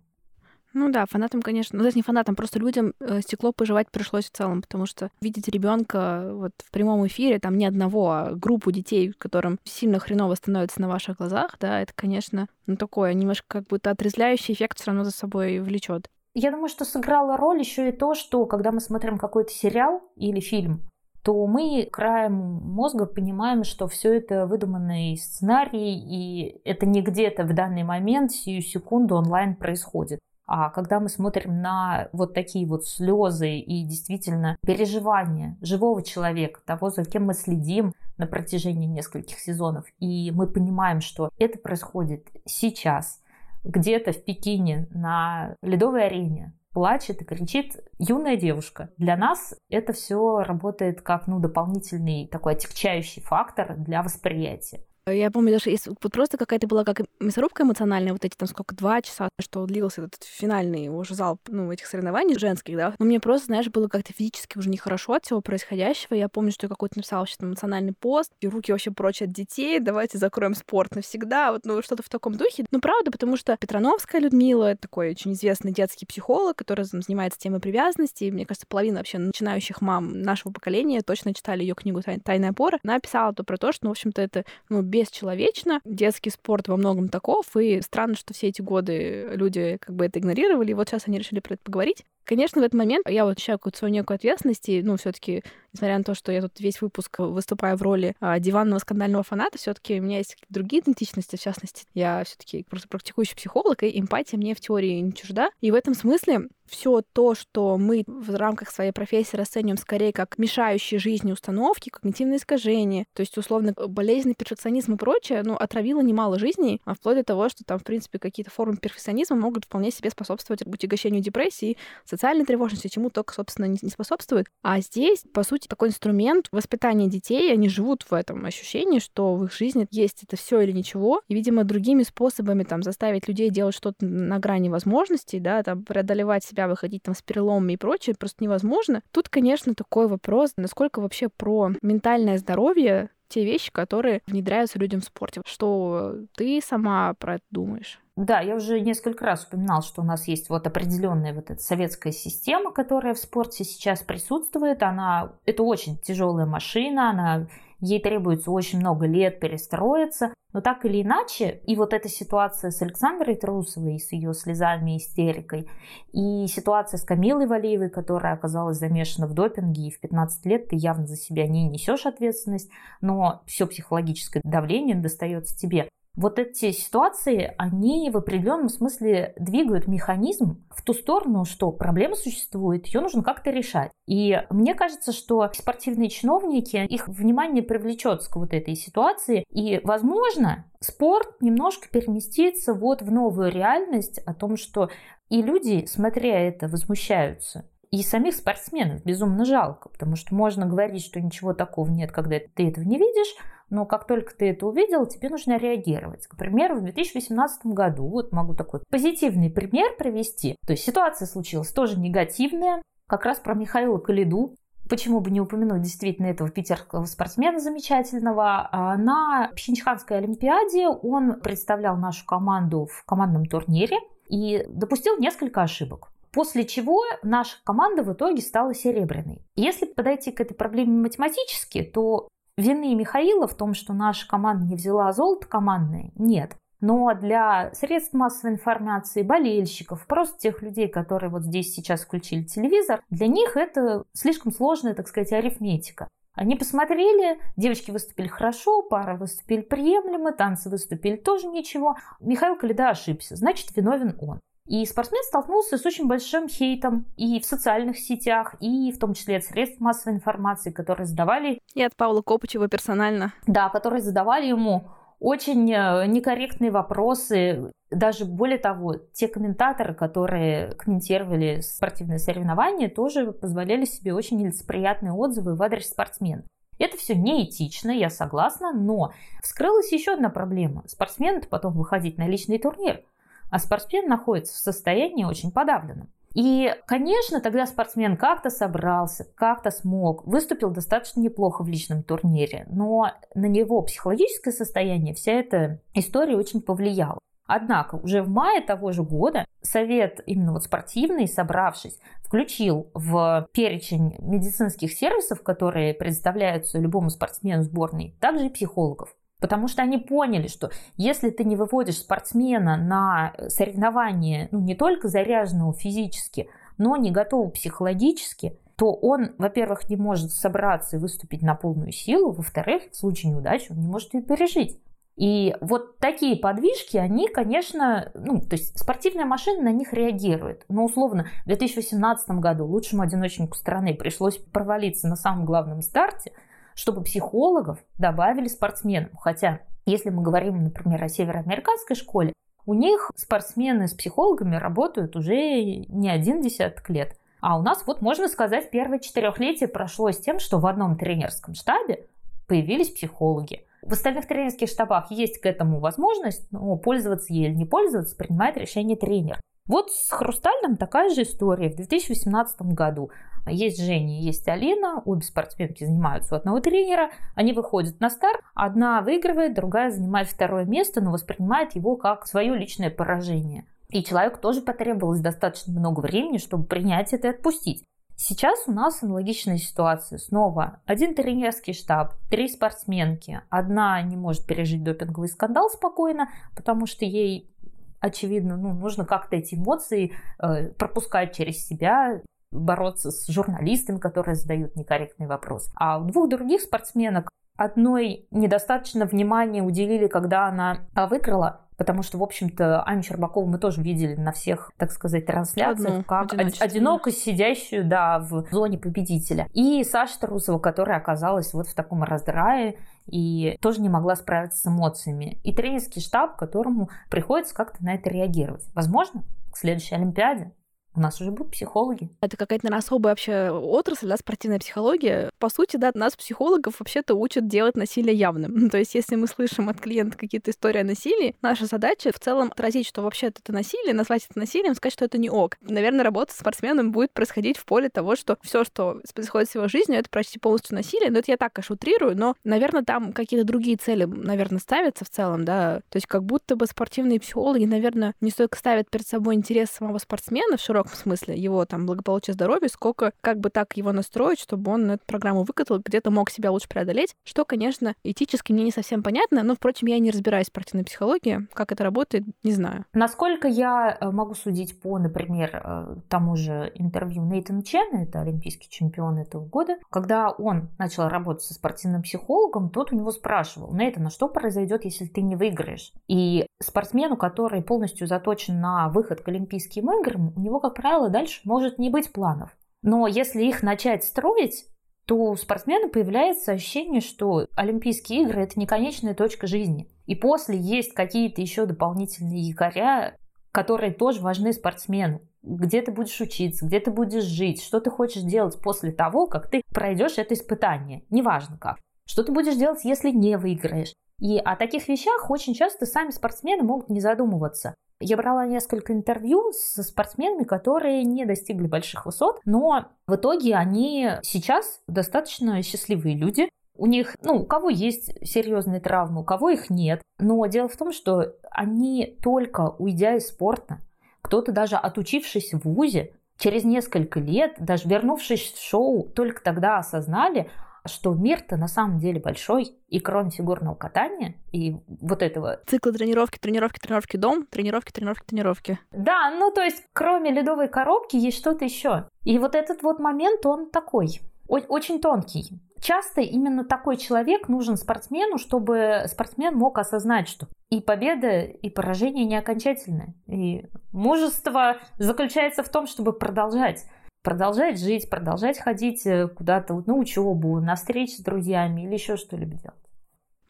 Ну да, фанатам, конечно, ну, даже не фанатам, просто людям э, стекло пожевать пришлось в целом, потому что видеть ребенка вот в прямом эфире, там не одного, а группу детей, которым сильно хреново становится на ваших глазах, да, это, конечно, ну такое, немножко как будто отрезляющий эффект все равно за собой влечет. Я думаю, что сыграло роль еще и то, что когда мы смотрим какой-то сериал или фильм, то мы краем мозга понимаем, что все это выдуманный сценарий, и это не где-то в данный момент, сию секунду онлайн происходит. А когда мы смотрим на вот такие вот слезы и действительно переживания живого человека, того, за кем мы следим на протяжении нескольких сезонов, и мы понимаем, что это происходит сейчас, где-то в Пекине на ледовой арене, плачет и кричит юная девушка. Для нас это все работает как ну, дополнительный такой отягчающий фактор для восприятия. Я помню, даже если вот просто какая-то была как мясорубка эмоциональная, вот эти там сколько, два часа, что длился этот финальный уже зал, ну, этих соревнований женских, да, но мне просто, знаешь, было как-то физически уже нехорошо от всего происходящего. Я помню, что я какой-то написала сейчас эмоциональный пост, и руки вообще прочь от детей, давайте закроем спорт навсегда, вот, ну, что-то в таком духе. Ну, правда, потому что Петрановская Людмила, такой очень известный детский психолог, который занимается темой привязанности, и, мне кажется, половина вообще начинающих мам нашего поколения точно читали ее книгу «Тайная опора». Она писала то про то, что, ну, в общем-то, это, ну, бесчеловечно. Детский спорт во многом таков, и странно, что все эти годы люди как бы это игнорировали, и вот сейчас они решили про это поговорить. Конечно, в этот момент я вот ощущаю какую-то свою некую ответственность, и, ну, все таки несмотря на то, что я тут весь выпуск выступаю в роли а, диванного скандального фаната, все таки у меня есть другие идентичности, в частности, я все таки просто практикующий психолог, и эмпатия мне в теории не чужда. И в этом смысле все то, что мы в рамках своей профессии расцениваем скорее как мешающие жизни установки, когнитивные искажения, то есть, условно, болезненный перфекционизм и прочее, ну, отравило немало жизней, а вплоть до того, что там, в принципе, какие-то формы перфекционизма могут вполне себе способствовать утягощению депрессии, социальной тревожности, чему только, собственно, не, способствует. А здесь, по сути, такой инструмент воспитания детей, они живут в этом ощущении, что в их жизни есть это все или ничего, и, видимо, другими способами там заставить людей делать что-то на грани возможностей, да, там преодолевать себя выходить там с переломами и прочее просто невозможно. Тут, конечно, такой вопрос, насколько вообще про ментальное здоровье те вещи, которые внедряются людям в спорте. Что ты сама про это думаешь? Да, я уже несколько раз упоминал, что у нас есть вот определенная вот эта советская система, которая в спорте сейчас присутствует. Она, это очень тяжелая машина, она ей требуется очень много лет перестроиться. Но так или иначе, и вот эта ситуация с Александрой Трусовой, с ее слезами и истерикой, и ситуация с Камилой Валиевой, которая оказалась замешана в допинге, и в 15 лет ты явно за себя не несешь ответственность, но все психологическое давление достается тебе вот эти ситуации, они в определенном смысле двигают механизм в ту сторону, что проблема существует, ее нужно как-то решать. И мне кажется, что спортивные чиновники, их внимание привлечется к вот этой ситуации, и, возможно, спорт немножко переместится вот в новую реальность о том, что и люди, смотря это, возмущаются. И самих спортсменов безумно жалко, потому что можно говорить, что ничего такого нет, когда ты этого не видишь, но как только ты это увидел, тебе нужно реагировать. К примеру, в 2018 году, вот могу такой позитивный пример привести. То есть ситуация случилась тоже негативная, как раз про Михаила Калиду, почему бы не упомянуть действительно этого питерского спортсмена замечательного. А на Пхенчханской Олимпиаде он представлял нашу команду в командном турнире и допустил несколько ошибок. После чего наша команда в итоге стала серебряной. Если подойти к этой проблеме математически, то вины Михаила в том, что наша команда не взяла золото командное, нет. Но для средств массовой информации, болельщиков, просто тех людей, которые вот здесь сейчас включили телевизор, для них это слишком сложная, так сказать, арифметика. Они посмотрели, девочки выступили хорошо, пара выступили приемлемо, танцы выступили тоже ничего. Михаил Калида ошибся, значит, виновен он. И спортсмен столкнулся с очень большим хейтом и в социальных сетях, и в том числе от средств массовой информации, которые задавали... И от Павла Копычева персонально. Да, которые задавали ему очень э, некорректные вопросы. Даже более того, те комментаторы, которые комментировали спортивные соревнования, тоже позволяли себе очень нелицеприятные отзывы в адрес спортсмена. Это все неэтично, я согласна, но вскрылась еще одна проблема. Спортсмен потом выходить на личный турнир, а спортсмен находится в состоянии очень подавленном. И, конечно, тогда спортсмен как-то собрался, как-то смог, выступил достаточно неплохо в личном турнире, но на него психологическое состояние вся эта история очень повлияла. Однако уже в мае того же года совет именно вот спортивный, собравшись, включил в перечень медицинских сервисов, которые предоставляются любому спортсмену сборной, также и психологов. Потому что они поняли, что если ты не выводишь спортсмена на соревнования, ну, не только заряженного физически, но не готового психологически, то он, во-первых, не может собраться и выступить на полную силу, во-вторых, в случае неудачи он не может ее пережить. И вот такие подвижки, они, конечно, ну, то есть спортивная машина на них реагирует. Но условно в 2018 году лучшему одиночнику страны пришлось провалиться на самом главном старте – чтобы психологов добавили спортсменам. Хотя, если мы говорим, например, о североамериканской школе, у них спортсмены с психологами работают уже не один десяток лет. А у нас, вот можно сказать, первое четырехлетие прошло с тем, что в одном тренерском штабе появились психологи. В остальных тренерских штабах есть к этому возможность, но пользоваться ей или не пользоваться принимает решение тренер. Вот с Хрустальным такая же история. В 2018 году есть Женя, есть Алина, обе спортсменки занимаются у одного тренера, они выходят на старт, одна выигрывает, другая занимает второе место, но воспринимает его как свое личное поражение. И человеку тоже потребовалось достаточно много времени, чтобы принять это и отпустить. Сейчас у нас аналогичная ситуация. Снова один тренерский штаб, три спортсменки. Одна не может пережить допинговый скандал спокойно, потому что ей очевидно, ну, нужно как-то эти эмоции э, пропускать через себя бороться с журналистами, которые задают некорректный вопрос. А у двух других спортсменок одной недостаточно внимания уделили, когда она выиграла, потому что, в общем-то, Аню Щербакову мы тоже видели на всех, так сказать, трансляциях, Одну, как одиноко сидящую, да, в зоне победителя. И Саша Трусова, которая оказалась вот в таком раздрае и тоже не могла справиться с эмоциями. И тренерский штаб, которому приходится как-то на это реагировать. Возможно, к следующей Олимпиаде у нас уже будут психологи. Это какая-то, наверное, особая вообще отрасль, да, спортивная психология. По сути, да, нас, психологов, вообще-то учат делать насилие явным. (laughs) То есть, если мы слышим от клиента какие-то истории о насилии, наша задача в целом отразить, что вообще это насилие, назвать это насилием, сказать, что это не ок. Наверное, работа с спортсменом будет происходить в поле того, что все, что происходит с его жизнью, это почти полностью насилие. Но это я так, конечно, утрирую, но, наверное, там какие-то другие цели, наверное, ставятся в целом, да. То есть, как будто бы спортивные психологи, наверное, не столько ставят перед собой интерес самого спортсмена в широком широком смысле, его там благополучие, здоровье, сколько как бы так его настроить, чтобы он эту программу выкатал, где-то мог себя лучше преодолеть, что, конечно, этически мне не совсем понятно, но, впрочем, я не разбираюсь в спортивной психологии, как это работает, не знаю. Насколько я э, могу судить по, например, э, тому же интервью Нейтана Чена, это олимпийский чемпион этого года, когда он начал работать со спортивным психологом, тот у него спрашивал, Нейтан, а что произойдет, если ты не выиграешь? И спортсмену, который полностью заточен на выход к Олимпийским играм, у него, как правило, дальше может не быть планов. Но если их начать строить, то у спортсмена появляется ощущение, что Олимпийские игры – это не конечная точка жизни. И после есть какие-то еще дополнительные якоря, которые тоже важны спортсмену. Где ты будешь учиться, где ты будешь жить, что ты хочешь делать после того, как ты пройдешь это испытание, неважно как. Что ты будешь делать, если не выиграешь. И о таких вещах очень часто сами спортсмены могут не задумываться. Я брала несколько интервью со спортсменами, которые не достигли больших высот, но в итоге они сейчас достаточно счастливые люди. У них, ну, у кого есть серьезные травмы, у кого их нет. Но дело в том, что они только уйдя из спорта, кто-то даже отучившись в ВУЗе, через несколько лет, даже вернувшись в шоу, только тогда осознали, что мир-то на самом деле большой, и кроме фигурного катания и вот этого... Цикл тренировки, тренировки, тренировки, дом, тренировки, тренировки, тренировки. Да, ну то есть кроме ледовой коробки есть что-то еще. И вот этот вот момент, он такой, очень тонкий. Часто именно такой человек нужен спортсмену, чтобы спортсмен мог осознать, что и победа, и поражение не окончательны. И мужество заключается в том, чтобы продолжать продолжать жить, продолжать ходить э, куда-то на учебу, на встречи с друзьями или еще что-либо делать.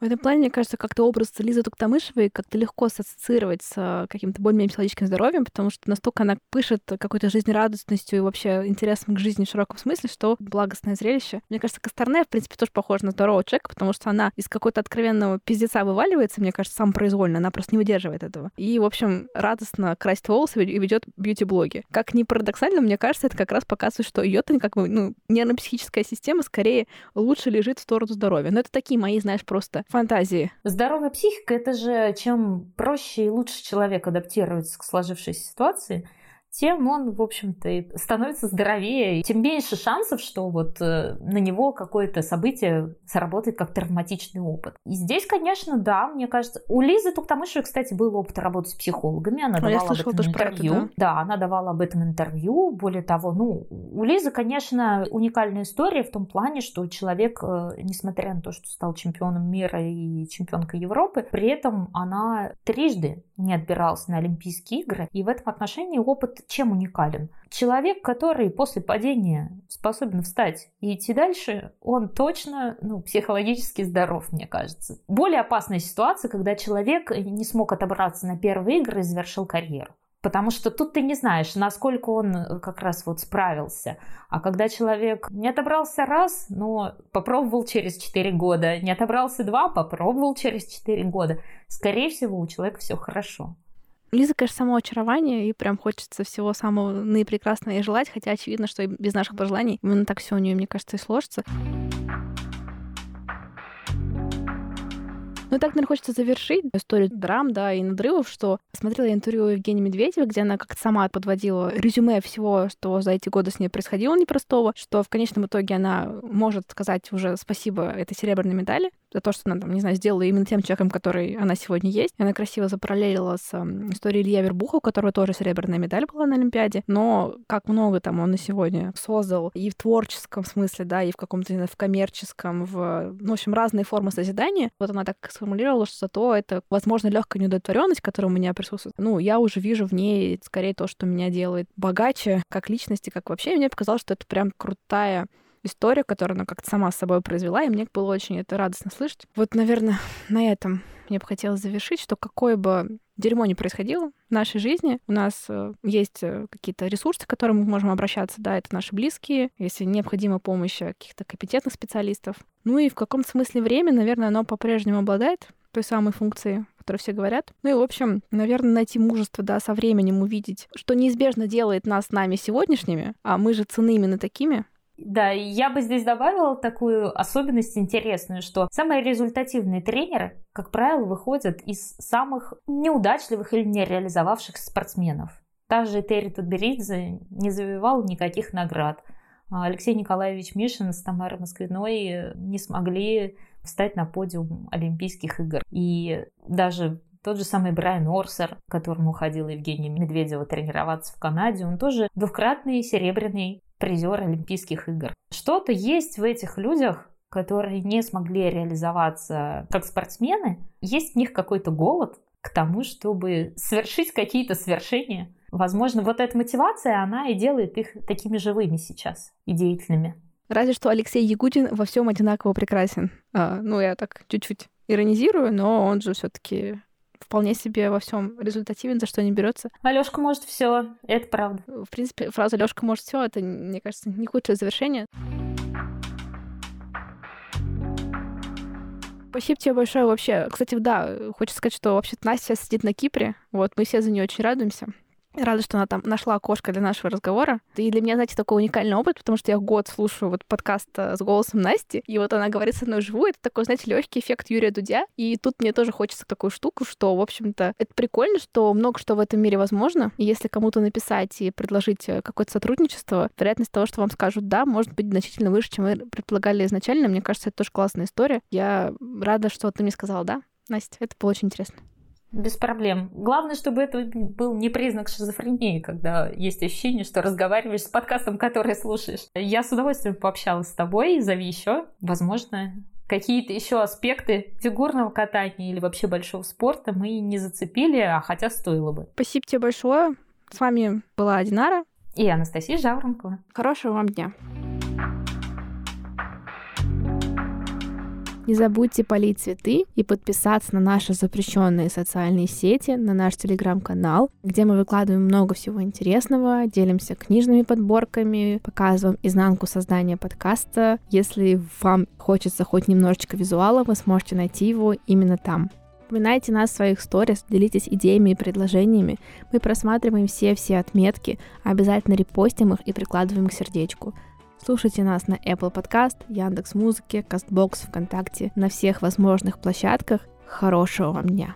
В этом плане, мне кажется, как-то образ Лизы Туктамышевой как-то легко ассоциировать с э, каким-то более-менее психологическим здоровьем, потому что настолько она пышет какой-то жизнерадостностью и вообще интересом к жизни в широком смысле, что благостное зрелище. Мне кажется, Косторне, в принципе, тоже похожа на здорового человека, потому что она из какой-то откровенного пиздеца вываливается, мне кажется, сам произвольно, она просто не выдерживает этого. И, в общем, радостно красит волосы и ведет бьюти-блоги. Как ни парадоксально, мне кажется, это как раз показывает, что ее-то как бы, ну, нервно-психическая система скорее лучше лежит в сторону здоровья. Но это такие мои, знаешь, просто фантазии. Здоровая психика — это же чем проще и лучше человек адаптируется к сложившейся ситуации, тем он, в общем-то, становится здоровее, тем меньше шансов, что вот э, на него какое-то событие сработает как травматичный опыт. И здесь, конечно, да, мне кажется, у Лизы Туктамышевой, кстати, был опыт работы с психологами, она а давала слышала, об этом интервью. Это, да? да, она давала об этом интервью. Более того, ну, у Лизы, конечно, уникальная история в том плане, что человек, э, несмотря на то, что стал чемпионом мира и чемпионкой Европы, при этом она трижды не отбирался на Олимпийские игры. И в этом отношении опыт чем уникален? Человек, который после падения способен встать и идти дальше, он точно ну, психологически здоров, мне кажется. Более опасная ситуация, когда человек не смог отобраться на первые игры и завершил карьеру. Потому что тут ты не знаешь, насколько он как раз вот справился. А когда человек не отобрался раз, но попробовал через 4 года, не отобрался два, попробовал через 4 года, скорее всего, у человека все хорошо. Лиза, конечно, само очарование, и прям хочется всего самого наипрекрасного и желать, хотя очевидно, что и без наших пожеланий именно так все у нее, мне кажется, и сложится. Ну и так, наверное, хочется завершить историю драм, да, и надрывов, что смотрела я интервью Евгении Медведевой, где она как-то сама подводила резюме всего, что за эти годы с ней происходило непростого, что в конечном итоге она может сказать уже спасибо этой серебряной медали, за то, что она, там, не знаю, сделала именно тем человеком, который она сегодня есть. Она красиво запараллелила с историей Илья Вербуха, у которого тоже серебряная медаль была на Олимпиаде, но как много там он на сегодня создал и в творческом смысле, да, и в каком-то, в коммерческом, в, ну, в общем, разные формы созидания. Вот она так сформулировала, что зато это, возможно, легкая неудовлетворенность, которая у меня присутствует. Ну, я уже вижу в ней скорее то, что меня делает богаче, как личности, как вообще. И мне показалось, что это прям крутая историю, которую она как-то сама с собой произвела, и мне было очень это радостно слышать. Вот, наверное, на этом мне бы хотелось завершить, что какое бы дерьмо не происходило в нашей жизни, у нас э, есть э, какие-то ресурсы, к которым мы можем обращаться, да, это наши близкие, если необходима помощь каких-то компетентных специалистов. Ну и в каком-то смысле время, наверное, оно по-прежнему обладает той самой функции, о которой все говорят. Ну и, в общем, наверное, найти мужество, да, со временем увидеть, что неизбежно делает нас нами сегодняшними, а мы же цены именно такими, да, я бы здесь добавила такую особенность интересную, что самые результативные тренеры, как правило, выходят из самых неудачливых или не реализовавшихся спортсменов. Та же Терри Тутберидзе не завоевал никаких наград. А Алексей Николаевич Мишин с Тамарой Москвиной не смогли встать на подиум Олимпийских игр. И даже тот же самый Брайан Орсер, которому ходила Евгения Медведева тренироваться в Канаде, он тоже двукратный серебряный призер Олимпийских игр. Что-то есть в этих людях, которые не смогли реализоваться как спортсмены. Есть в них какой-то голод к тому, чтобы совершить какие-то свершения. Возможно, вот эта мотивация, она и делает их такими живыми сейчас и деятельными. Разве что Алексей Ягудин во всем одинаково прекрасен. А, ну, я так чуть-чуть иронизирую, но он же все-таки вполне себе во всем результативен, за что не берется. Алёшка может все, это правда. В принципе, фраза Алёшка может все, это, мне кажется, не худшее завершение. Спасибо тебе большое вообще. Кстати, да, хочется сказать, что вообще Настя сейчас сидит на Кипре. Вот, мы все за нее очень радуемся. Рада, что она там нашла окошко для нашего разговора. И для меня, знаете, такой уникальный опыт, потому что я год слушаю вот подкаст э, с голосом Насти, и вот она говорит со мной живую. Это такой, знаете, легкий эффект Юрия Дудя. И тут мне тоже хочется такую штуку, что, в общем-то, это прикольно, что много что в этом мире возможно. И если кому-то написать и предложить э, какое-то сотрудничество, вероятность того, что вам скажут «да», может быть значительно выше, чем вы предполагали изначально. Мне кажется, это тоже классная история. Я рада, что ты мне сказала «да». Настя, это было очень интересно. Без проблем. Главное, чтобы это был не признак шизофрении, когда есть ощущение, что разговариваешь с подкастом, который слушаешь. Я с удовольствием пообщалась с тобой, зови еще. Возможно, какие-то еще аспекты фигурного катания или вообще большого спорта мы не зацепили, а хотя стоило бы. Спасибо тебе большое. С вами была Динара и Анастасия Жаворонкова. Хорошего вам дня. Не забудьте полить цветы и подписаться на наши запрещенные социальные сети, на наш телеграм-канал, где мы выкладываем много всего интересного, делимся книжными подборками, показываем изнанку создания подкаста. Если вам хочется хоть немножечко визуала, вы сможете найти его именно там. Упоминайте нас в своих сторис, делитесь идеями и предложениями. Мы просматриваем все-все отметки, обязательно репостим их и прикладываем к сердечку. Слушайте нас на Apple Podcast, Яндекс Музыке, Castbox, ВКонтакте, на всех возможных площадках. Хорошего вам дня!